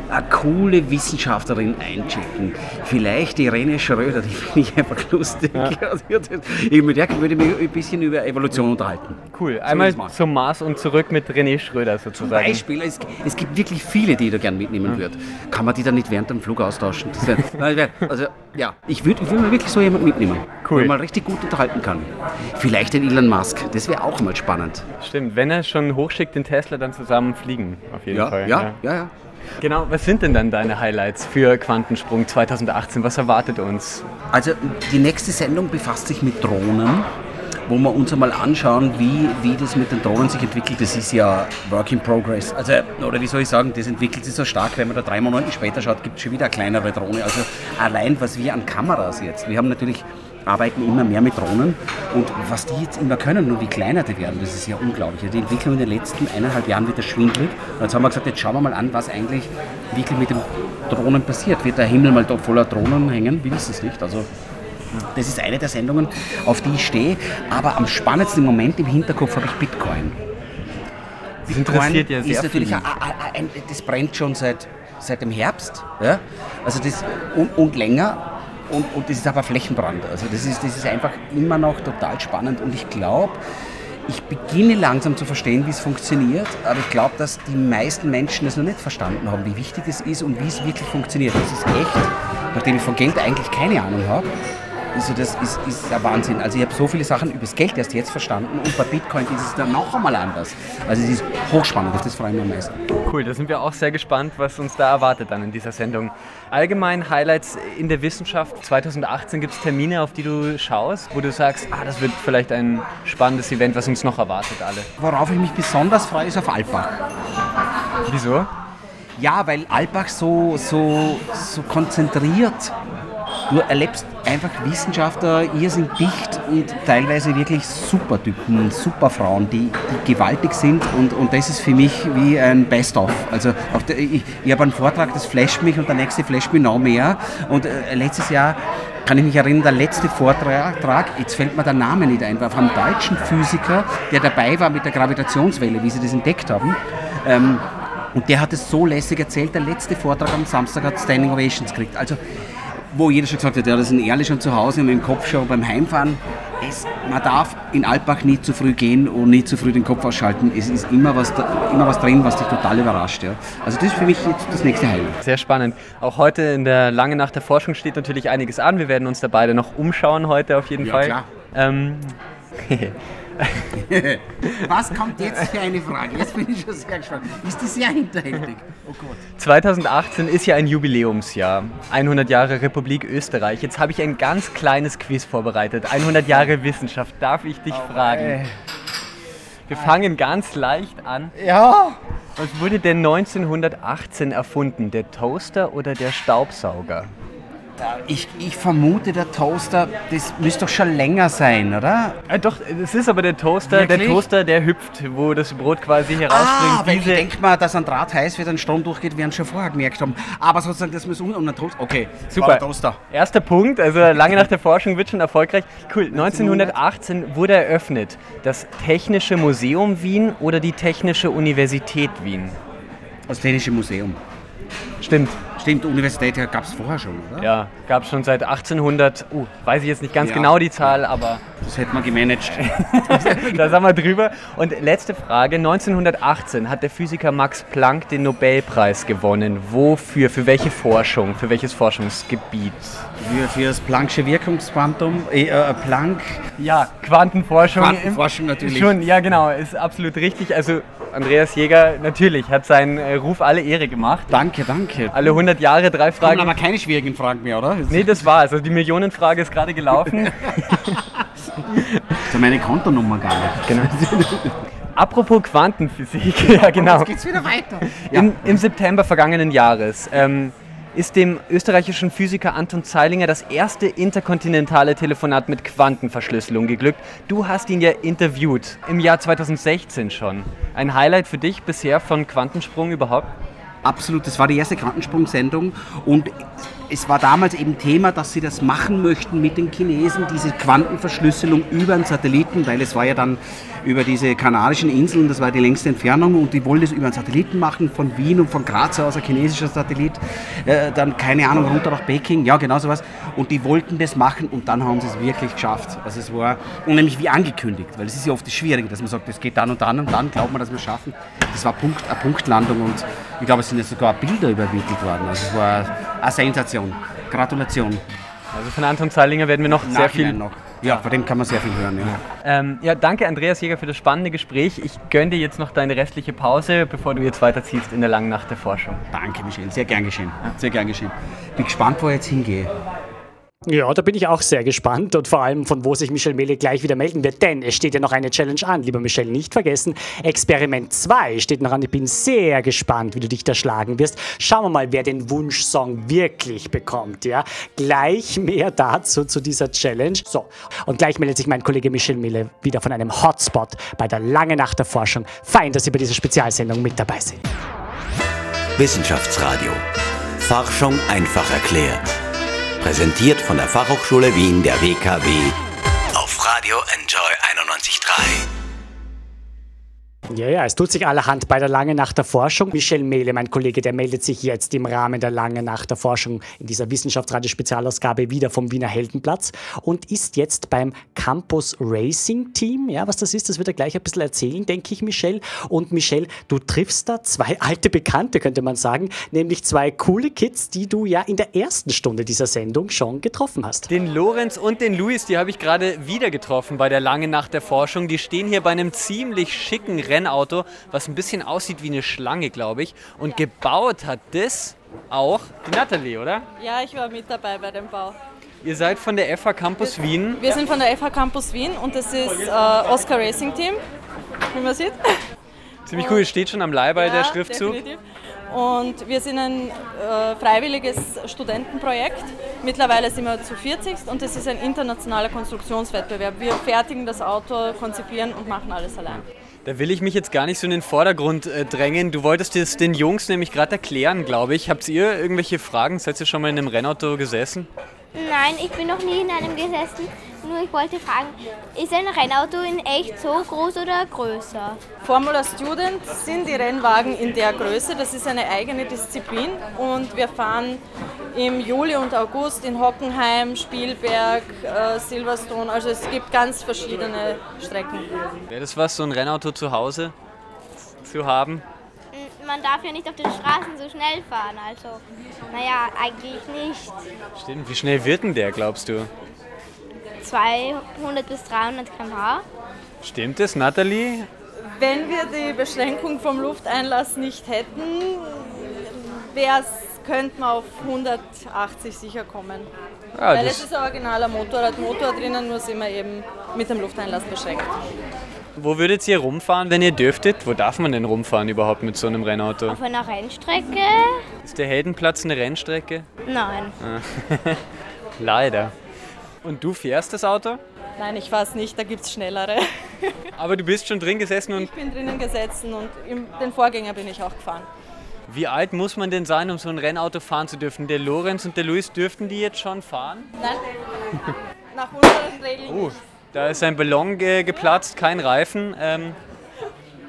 eine coole Wissenschaftlerin einchecken. Vielleicht Irene Schröder, die finde ich einfach lustig. Ich, mit der würde ich mich ein bisschen über Evolution unterhalten. Cool, einmal zum Mars und zurück mit René Schröder Zum sozusagen. Beispiel, es, es gibt wirklich viele, die ich da gerne mitnehmen würde. Kann man die dann nicht während dem Flug austauschen? Das wär, also, ja, ich würde ich würd mir wirklich so jemanden mitnehmen. Cool. Wo man richtig gut unterhalten kann. Vielleicht den Elon Musk, das wäre auch mal spannend. Stimmt, wenn er schon hochschickt, den Tesla dann zusammen fliegen, auf jeden Ja, Fall. ja, ja, ja. Genau, was sind denn dann deine Highlights für Quantensprung 2018? Was erwartet uns? Also die nächste Sendung befasst sich mit Drohnen, wo wir uns einmal anschauen, wie, wie das mit den Drohnen sich entwickelt. Das ist ja Work in Progress. Also, oder wie soll ich sagen, das entwickelt sich so stark, wenn man da drei Monate später schaut, gibt es schon wieder eine kleinere Drohne. Also allein was wir an Kameras jetzt, wir haben natürlich arbeiten immer mehr mit Drohnen und was die jetzt immer können und wie kleiner die werden, das ist ja unglaublich. Die Entwicklung in den letzten eineinhalb Jahren wird schwindelig und jetzt haben wir gesagt, jetzt schauen wir mal an, was eigentlich wirklich mit den Drohnen passiert. Wird der Himmel mal voller Drohnen hängen? Wir wissen es nicht. Also das ist eine der Sendungen, auf die ich stehe. Aber am spannendsten im Moment im Hinterkopf habe ich Bitcoin. Das interessiert ja sehr ist natürlich ein, ein, ein, das brennt schon seit, seit dem Herbst. Ja? Also das, und, und länger. Und, und das ist aber Flächenbrand. Also das ist, das ist einfach immer noch total spannend. Und ich glaube, ich beginne langsam zu verstehen, wie es funktioniert, aber ich glaube, dass die meisten Menschen es noch nicht verstanden haben, wie wichtig es ist und wie es wirklich funktioniert. Das ist echt, nachdem ich von Geld eigentlich keine Ahnung habe, also das ist, ist ein Wahnsinn. Also ich habe so viele Sachen über das Geld erst jetzt verstanden und bei Bitcoin ist es dann noch einmal anders. Also es ist hochspannend, das freut mich am meisten. Cool, da sind wir auch sehr gespannt, was uns da erwartet dann in dieser Sendung. Allgemein Highlights in der Wissenschaft 2018 gibt es Termine, auf die du schaust, wo du sagst, ah, das wird vielleicht ein spannendes Event, was uns noch erwartet alle. Worauf ich mich besonders freue, ist auf Alpbach. Wieso? Ja, weil Alpbach so, so, so konzentriert. Du erlebst einfach Wissenschaftler, ihr sind dicht und teilweise wirklich super Typen, super Frauen, die, die gewaltig sind und, und das ist für mich wie ein Best-of. Also der, ich, ich habe einen Vortrag, das flasht mich und der nächste flasht mich noch mehr und äh, letztes Jahr kann ich mich erinnern, der letzte Vortrag, jetzt fällt mir der Name nicht ein, war von einem deutschen Physiker, der dabei war mit der Gravitationswelle, wie sie das entdeckt haben. Ähm, und der hat es so lässig erzählt, der letzte Vortrag am Samstag hat Standing Ovations gekriegt. Also, wo jeder schon gesagt hat, ja, das sind ehrlich schon zu Hause und im Kopf schon beim Heimfahren. Es, man darf in Alpbach nie zu früh gehen und nie zu früh den Kopf ausschalten. Es ist immer was, immer was drin, was dich total überrascht. Ja. Also das ist für mich jetzt das nächste Highlight. Sehr spannend. Auch heute in der Lange Nacht der Forschung steht natürlich einiges an. Wir werden uns da beide noch umschauen heute auf jeden Ja, Fall. klar. Ähm, Was kommt jetzt für eine Frage? Jetzt bin ich schon sehr gespannt. Ist die sehr hinterhältig? Oh Gott. 2018 ist ja ein Jubiläumsjahr. 100 Jahre Republik Österreich. Jetzt habe ich ein ganz kleines Quiz vorbereitet. 100 Jahre Wissenschaft. Darf ich dich fragen? Wir fangen ganz leicht an. Ja. Was wurde denn 1918 erfunden? Der Toaster oder der Staubsauger? Ich, ich vermute, der Toaster, das müsste doch schon länger sein, oder? Äh, doch, es ist aber der Toaster, der? Toaster, der hüpft, wo das Brot quasi herausspringt. Ah, weil ich Diese- denke mal, dass ein Draht heiß wird, ein Strom durchgeht, werden schon vorher gemerkt haben. Aber sozusagen, das muss un und ein Toaster. Okay, Super. Toaster. Erster Punkt, also lange nach der Forschung wird schon erfolgreich. Cool, 1918 wurde eröffnet das Technische Museum Wien oder die Technische Universität Wien. Das Technische Museum. Stimmt. Stimmt, Universität gab es vorher schon, oder? Ja, gab es schon seit 1800, uh, weiß ich jetzt nicht ganz Ja. genau die Zahl, aber Das hätte man gemanagt. da sind wir drüber. Und letzte Frage, 1918 hat der Physiker Max Planck den Nobelpreis gewonnen. Wofür, für welche Forschung, für welches Forschungsgebiet? Für, für das Planck'sche Wirkungsquantum, äh, äh, Planck. Ja, Quantenforschung. Quantenforschung natürlich. Schon, ja genau, ist absolut richtig. Also Andreas Jäger natürlich hat seinen äh, Ruf alle Ehre gemacht. Danke, danke. Alle 100 100 Jahre, drei Fragen. Kommen aber keine schwierigen Fragen mehr, oder? Nee, das war's. Also die Millionenfrage ist gerade gelaufen. so meine Kontonummer gar nicht. Genau. Apropos Quantenphysik, ja genau. Jetzt geht's wieder weiter. Im, Im September vergangenen Jahres ähm, ist dem österreichischen Physiker Anton Zeilinger das erste interkontinentale Telefonat mit Quantenverschlüsselung geglückt. Du hast ihn ja interviewt, im Jahr 2016 schon. Ein Highlight für dich bisher von Quantensprung überhaupt? Absolut, das war die erste Quantensprung-Sendung und es war damals eben Thema, dass sie das machen möchten mit den Chinesen, diese Quantenverschlüsselung über einen Satelliten, weil es war ja dann über diese Kanarischen Inseln, das war die längste Entfernung und die wollten es über einen Satelliten machen, von Wien und von Graz aus, ein chinesischer Satellit, äh, dann keine Ahnung, runter nach Peking, ja genau sowas und die wollten das machen und dann haben sie es wirklich geschafft. Also es war, und nämlich wie angekündigt, weil es ist ja oft das Schwierige, dass man sagt, das geht dann und dann und dann glaubt man, dass wir es schaffen. Das war Punkt, eine Punktlandung und ich glaube, es sind jetzt sogar Bilder übermittelt worden, also es war eine Sensation. Gratulation. Also von Anton Zeilinger werden wir noch sehr viel... Noch. Ja, von dem kann man sehr viel hören. Ja. Ähm, ja, danke Andreas Jäger für das spannende Gespräch. Ich gönne dir jetzt noch deine restliche Pause, bevor du jetzt weiterziehst in der langen Nacht der Forschung. Danke, Michel. Sehr gern geschehen. Sehr gern geschehen. Bin gespannt, wo ich jetzt hingehe. Ja, da bin ich auch sehr gespannt und vor allem von wo sich Michel Mehle gleich wieder melden wird, denn es steht ja noch eine Challenge an, lieber Michel, nicht vergessen. Experiment 2 steht noch an. Ich bin sehr gespannt, wie du dich da schlagen wirst. Schauen wir mal, wer den Wunschsong wirklich bekommt, ja? Gleich mehr dazu zu dieser Challenge. So, und gleich meldet sich mein Kollege Michel Mehle wieder von einem Hotspot bei der Lange Nacht der Forschung. Fein, dass Sie bei dieser Spezialsendung mit dabei sind. Wissenschaftsradio. Forschung einfach erklärt. Präsentiert von der Fachhochschule Wien der WKW auf Radio Enjoy 91.3. Ja, ja, es tut sich allerhand bei der Lange Nacht der Forschung. Michel Mehle, mein Kollege, der meldet sich jetzt im Rahmen der Lange Nacht der Forschung in dieser Wissenschaftsradio-Spezialausgabe wieder vom Wiener Heldenplatz und ist jetzt beim Campus Racing Team. Ja, was das ist, das wird er gleich ein bisschen erzählen, denke ich, Michel. Und Michel, du triffst da zwei alte Bekannte, könnte man sagen, nämlich zwei coole Kids, die du ja in der ersten Stunde dieser Sendung schon getroffen hast. Den Lorenz und den Luis, die habe ich gerade wieder getroffen bei der Lange Nacht der Forschung. Die stehen hier bei einem ziemlich schicken Rennauto, was ein bisschen aussieht wie eine Schlange, glaube ich. Und gebaut hat das auch die Natalie, oder? Ja, ich war mit dabei bei dem Bau. Ihr seid von der FH Campus Wien. Wir sind von der FH Campus Wien und das ist äh, Oscar Racing Team, wie man sieht. Ziemlich cool, steht schon am Leihbei Ja, der Schriftzug. definitiv. Und wir sind ein äh, freiwilliges Studentenprojekt. Mittlerweile sind wir zu 40 und es ist ein internationaler Konstruktionswettbewerb. Wir fertigen das Auto, konzipieren und machen alles allein. Da will ich mich jetzt gar nicht so in den Vordergrund äh, drängen. Du wolltest es den Jungs nämlich gerade erklären, glaube ich. Habt ihr irgendwelche Fragen? Seid ihr schon mal in einem Rennauto gesessen? Nein, ich bin noch nie in einem gesessen. Nur ich wollte fragen, ist ein Rennauto in echt so groß oder größer? Formula Student sind die Rennwagen in der Größe. Das ist eine eigene Disziplin und wir fahren im Juli und August in Hockenheim, Spielberg, äh, Silverstone. Also es gibt ganz verschiedene Strecken. Wäre das was, so ein Rennauto zu Hause zu haben? Man darf ja nicht auf den Straßen so schnell fahren, also naja, eigentlich nicht. Stimmt. Wie schnell wird denn der, glaubst du? 200 bis 300 km/h. Stimmt es, Nathalie? Wenn wir die Beschränkung vom Lufteinlass nicht hätten, wär's, könnte man auf 180 sicher kommen. Ja, Weil das- es ist ein originaler Motorradmotor drinnen, nur sind wir eben mit dem Lufteinlass beschränkt. Wo würdet ihr rumfahren, wenn ihr dürftet? Wo darf man denn rumfahren überhaupt mit so einem Rennauto? Auf einer Rennstrecke? Ist der Heldenplatz eine Rennstrecke? Nein. Ah. Leider. Und du fährst das Auto? Nein, ich weiß nicht, da gibt es schnellere. Aber du bist schon drin gesessen und Ich bin drinnen gesessen und im, den Vorgänger bin ich auch gefahren. wie alt muss man denn sein, um so ein Rennauto fahren zu dürfen? Der Lorenz und der Luis, dürften die jetzt schon fahren? Nein, nach unseren Regeln Oh, da ist ein Ballon ge geplatzt, kein Reifen. Ähm,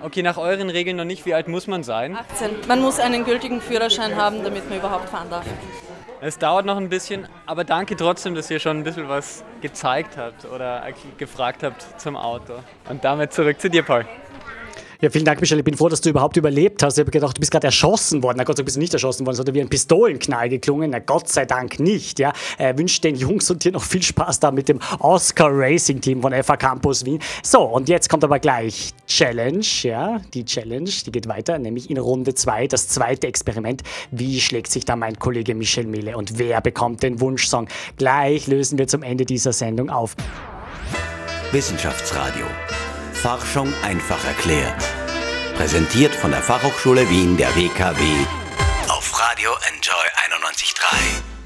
okay, nach euren Regeln noch nicht. Wie alt muss man sein? 18. Man muss einen gültigen Führerschein haben, damit man überhaupt fahren darf. Es dauert noch ein bisschen, aber danke trotzdem, dass ihr schon ein bisschen was gezeigt habt oder gefragt habt zum Auto. Und damit zurück zu dir, Paul. Ja, vielen Dank, Michelle. Ich bin froh, dass du überhaupt überlebt hast. Ich habe gedacht, du bist gerade erschossen worden. Na Gott sei Dank bist du nicht erschossen worden. Es hat wie ein Pistolenknall geklungen. Na Gott sei Dank nicht. Ja. Äh, wünsche den Jungs und dir noch viel Spaß da mit dem Oscar Racing Team von FA Campus Wien. So, und jetzt kommt aber gleich Challenge. Ja, die Challenge, die geht weiter, nämlich in Runde 2, das zweite Experiment. Wie schlägt sich da mein Kollege Michel Mille und wer bekommt den Wunschsong? Gleich lösen wir zum Ende dieser Sendung auf. Wissenschaftsradio. Forschung einfach erklärt. Präsentiert von der Fachhochschule Wien der WKW auf Radio Enjoy 91.3.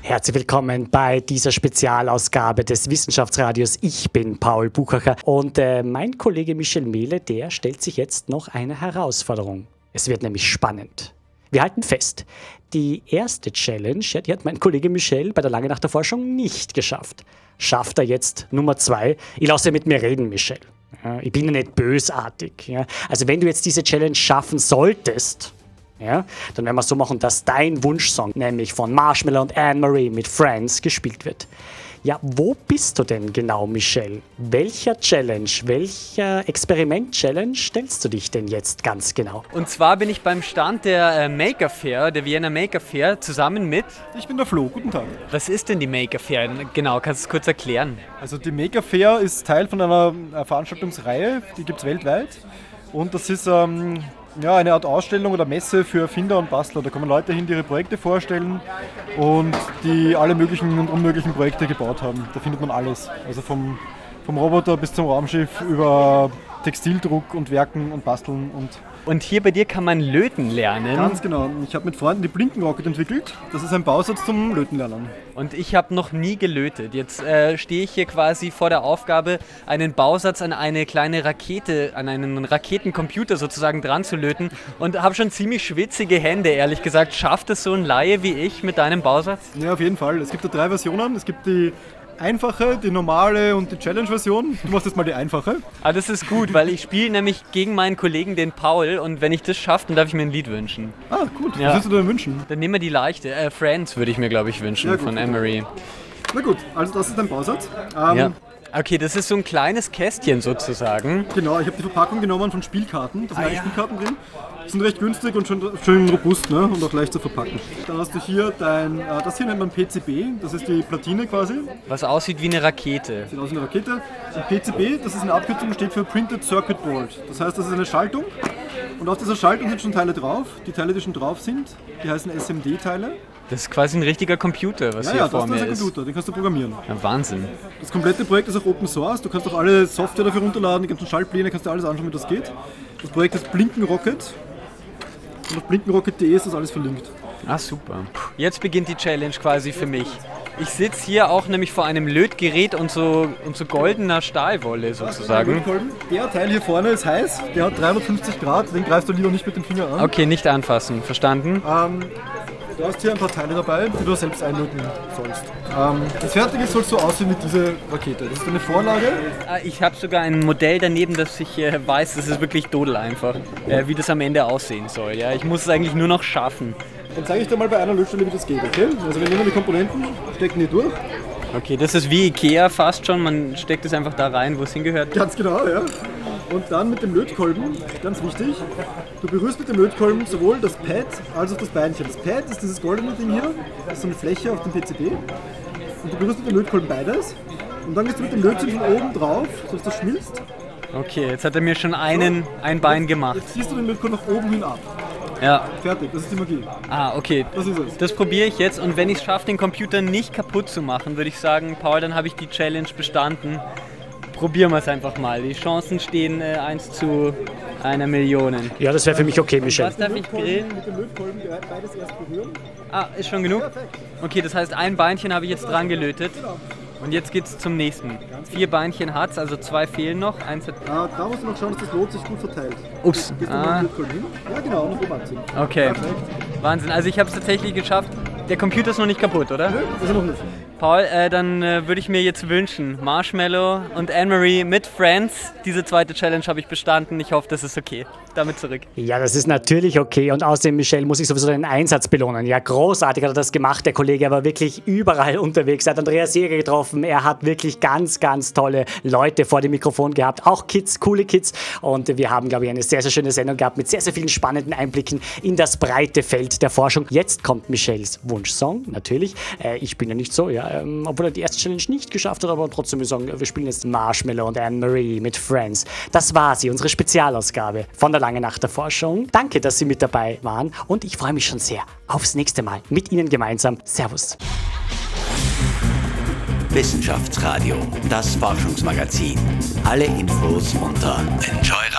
Herzlich willkommen bei dieser Spezialausgabe des Wissenschaftsradios. Ich bin Paul Buchacher und äh, mein Kollege Michel Mehle, der stellt sich jetzt noch eine Herausforderung. Es wird nämlich spannend. Wir halten fest, die erste Challenge, ja, die hat mein Kollege Michel bei der Lange Nacht der Forschung nicht geschafft. Schafft er jetzt Nummer zwei? Ich lasse mit mir reden, Michel. Ja, ich bin ja nicht bösartig. Ja. Also wenn du jetzt diese Challenge schaffen solltest, ja, dann werden wir so machen, dass dein Wunschsong, nämlich von Marshmallow und Anne-Marie mit Friends, gespielt wird. Ja, wo bist du denn genau, Michelle? Welcher Challenge, welcher Experiment-Challenge stellst du dich denn jetzt ganz genau? Und zwar bin ich beim Stand der äh, Maker Fair, der Vienna Maker Fair, zusammen mit. Ich bin der Flo, guten Tag. Was ist denn die Maker Fair? Genau, kannst du es kurz erklären? Also die Maker Fair ist Teil von einer äh, Veranstaltungsreihe, die gibt es weltweit. Und das ist ähm, ja, eine Art Ausstellung oder Messe für Erfinder und Bastler. Da kommen Leute hin, die ihre Projekte vorstellen und die alle möglichen und unmöglichen Projekte gebaut haben. Da findet man alles. Also vom, vom Roboter bis zum Raumschiff über Textildruck und Werken und Basteln und und hier bei dir kann man Löten lernen. Ganz genau. Ich habe mit Freunden die Blinkenrocket entwickelt. Das ist ein Bausatz zum Lötenlernen. Und ich habe noch nie gelötet. Jetzt äh, stehe ich hier quasi vor der Aufgabe, einen Bausatz an eine kleine Rakete, an einen Raketencomputer sozusagen dran zu löten. Und habe schon ziemlich schwitzige Hände, ehrlich gesagt. Schafft es so ein Laie wie ich mit deinem Bausatz? Ja, auf jeden Fall. Es gibt da drei Versionen. Es gibt die einfache, die normale und die Challenge-Version. Du machst jetzt mal die einfache. Ah, das ist gut, weil ich spiele nämlich gegen meinen Kollegen, den Paul, und wenn ich das schaffe, dann darf ich mir ein Lied wünschen. Ah, gut. Ja. Was willst du denn wünschen? Dann nehmen wir die leichte. Äh, Friends würde ich mir, glaube ich, wünschen ja, von Emery. Na gut, also das ist dein Bausatz. Ähm, ja. Okay, das ist so ein kleines Kästchen sozusagen. Genau, ich habe die Verpackung genommen von Spielkarten. Da sind ah, ja. Spielkarten drin. Sind recht günstig und schon schön robust ne? und auch leicht zu verpacken. Dann hast du hier dein, äh, das hier nennt man PCB, das ist die Platine quasi. Was aussieht wie eine Rakete. Sieht aus wie eine Rakete. Und PCB, das ist eine Abkürzung, steht für Printed Circuit Board. Das heißt, das ist eine Schaltung und auf dieser Schaltung sind schon Teile drauf. Die Teile, die schon drauf sind, die heißen SMD-Teile. Das ist quasi ein richtiger Computer, was ja, hier ja, vor mir ist. Ja, das ist ein Computer, den kannst du programmieren. Ja, Wahnsinn. Das komplette Projekt ist auch Open Source. Du kannst auch alle Software dafür runterladen, die ganzen Schaltpläne, kannst du alles anschauen, wie das geht. Das Projekt ist Blinken Rocket. Und auf blinkenrocket.de ist das alles verlinkt. Ah, super. Jetzt beginnt die Challenge quasi für mich. Ich sitze hier auch nämlich vor einem Lötgerät und so, und so goldener Stahlwolle sozusagen. Der Teil hier vorne ist heiß, der hat 350 Grad, den greifst du lieber nicht mit dem Finger an. Okay, nicht anfassen, verstanden? Ähm, Du hast hier ein paar Teile dabei, die du selbst einlöten sollst. Ähm, das Fertige soll so aussehen wie diese Rakete. Das ist eine Vorlage. Ah, ich habe sogar ein Modell daneben, das ich äh, weiß, das ist wirklich dodel einfach, äh, wie das am Ende aussehen soll. Ja? Ich muss es eigentlich nur noch schaffen. Dann zeige ich dir mal bei einer Lötstelle, wie das geht, okay? Also wir nehmen die Komponenten, stecken die durch. Okay, das ist wie Ikea fast schon, man steckt es einfach da rein, wo es hingehört. Ganz genau, ja. Und dann mit dem Lötkolben, ganz wichtig, du berührst mit dem Lötkolben sowohl das Pad als auch das Beinchen. Das Pad ist dieses goldene Ding hier, das ist so eine Fläche auf dem PCB. Und du berührst mit dem Lötkolben beides. Und dann gehst du mit dem Lötzinn von oben drauf, sodass das schmilzt. Okay, jetzt hat er mir schon einen, ein Bein gemacht. Jetzt ziehst du den Lötkolben nach oben hin ab. Ja. Fertig, das ist die Magie. Ah, okay. Das ist es. Das probiere ich jetzt und wenn ich es schaffe, den Computer nicht kaputt zu machen, würde ich sagen, Paul, dann habe ich die Challenge bestanden probieren wir es einfach mal. Die Chancen stehen äh, 1 zu einer Million. Ja, das wäre für mich okay, Michel. Was darf ich grillen? Mit dem Lötkolben beides erst berühren. Ah, ist schon genug? Okay, das heißt, ein Beinchen habe ich jetzt dran gelötet. Und jetzt geht es zum nächsten. Vier Beinchen hat es, also zwei fehlen noch. Eins hat ah, da musst du noch schauen, dass das Lot sich gut verteilt. Ups. Gehst ah. hin? Ja, genau, noch oben. Okay. Perfekt. Wahnsinn. Also ich habe es tatsächlich geschafft. Der Computer ist noch nicht kaputt, oder? Nö, ist er noch nicht. Paul, äh, dann äh, würde ich mir jetzt wünschen, Marshmallow und Anne-Marie mit Friends. Diese zweite Challenge habe ich bestanden. Ich hoffe, das ist okay. Damit zurück. Ja, das ist natürlich okay. Und außerdem, Michelle, muss ich sowieso den Einsatz belohnen. Ja, großartig hat er das gemacht. Der Kollege war wirklich überall unterwegs. Er hat Andreas Jäger getroffen. Er hat wirklich ganz, ganz tolle Leute vor dem Mikrofon gehabt. Auch Kids, coole Kids. Und wir haben, glaube ich, eine sehr, sehr schöne Sendung gehabt mit sehr, sehr vielen spannenden Einblicken in das breite Feld der Forschung. Jetzt kommt Michelles Wunschsong, natürlich. Äh, ich bin ja nicht so, ja, ähm, obwohl er die erste Challenge nicht geschafft hat, aber trotzdem wir sagen, wir spielen jetzt Marshmallow und Anne-Marie mit Friends. Das war sie, unsere Spezialausgabe von der Lange Nacht der Forschung. Danke, dass Sie mit dabei waren und ich freue mich schon sehr aufs nächste Mal mit Ihnen gemeinsam. Servus. Wissenschaftsradio, das Forschungsmagazin. Alle Infos unter Enjoy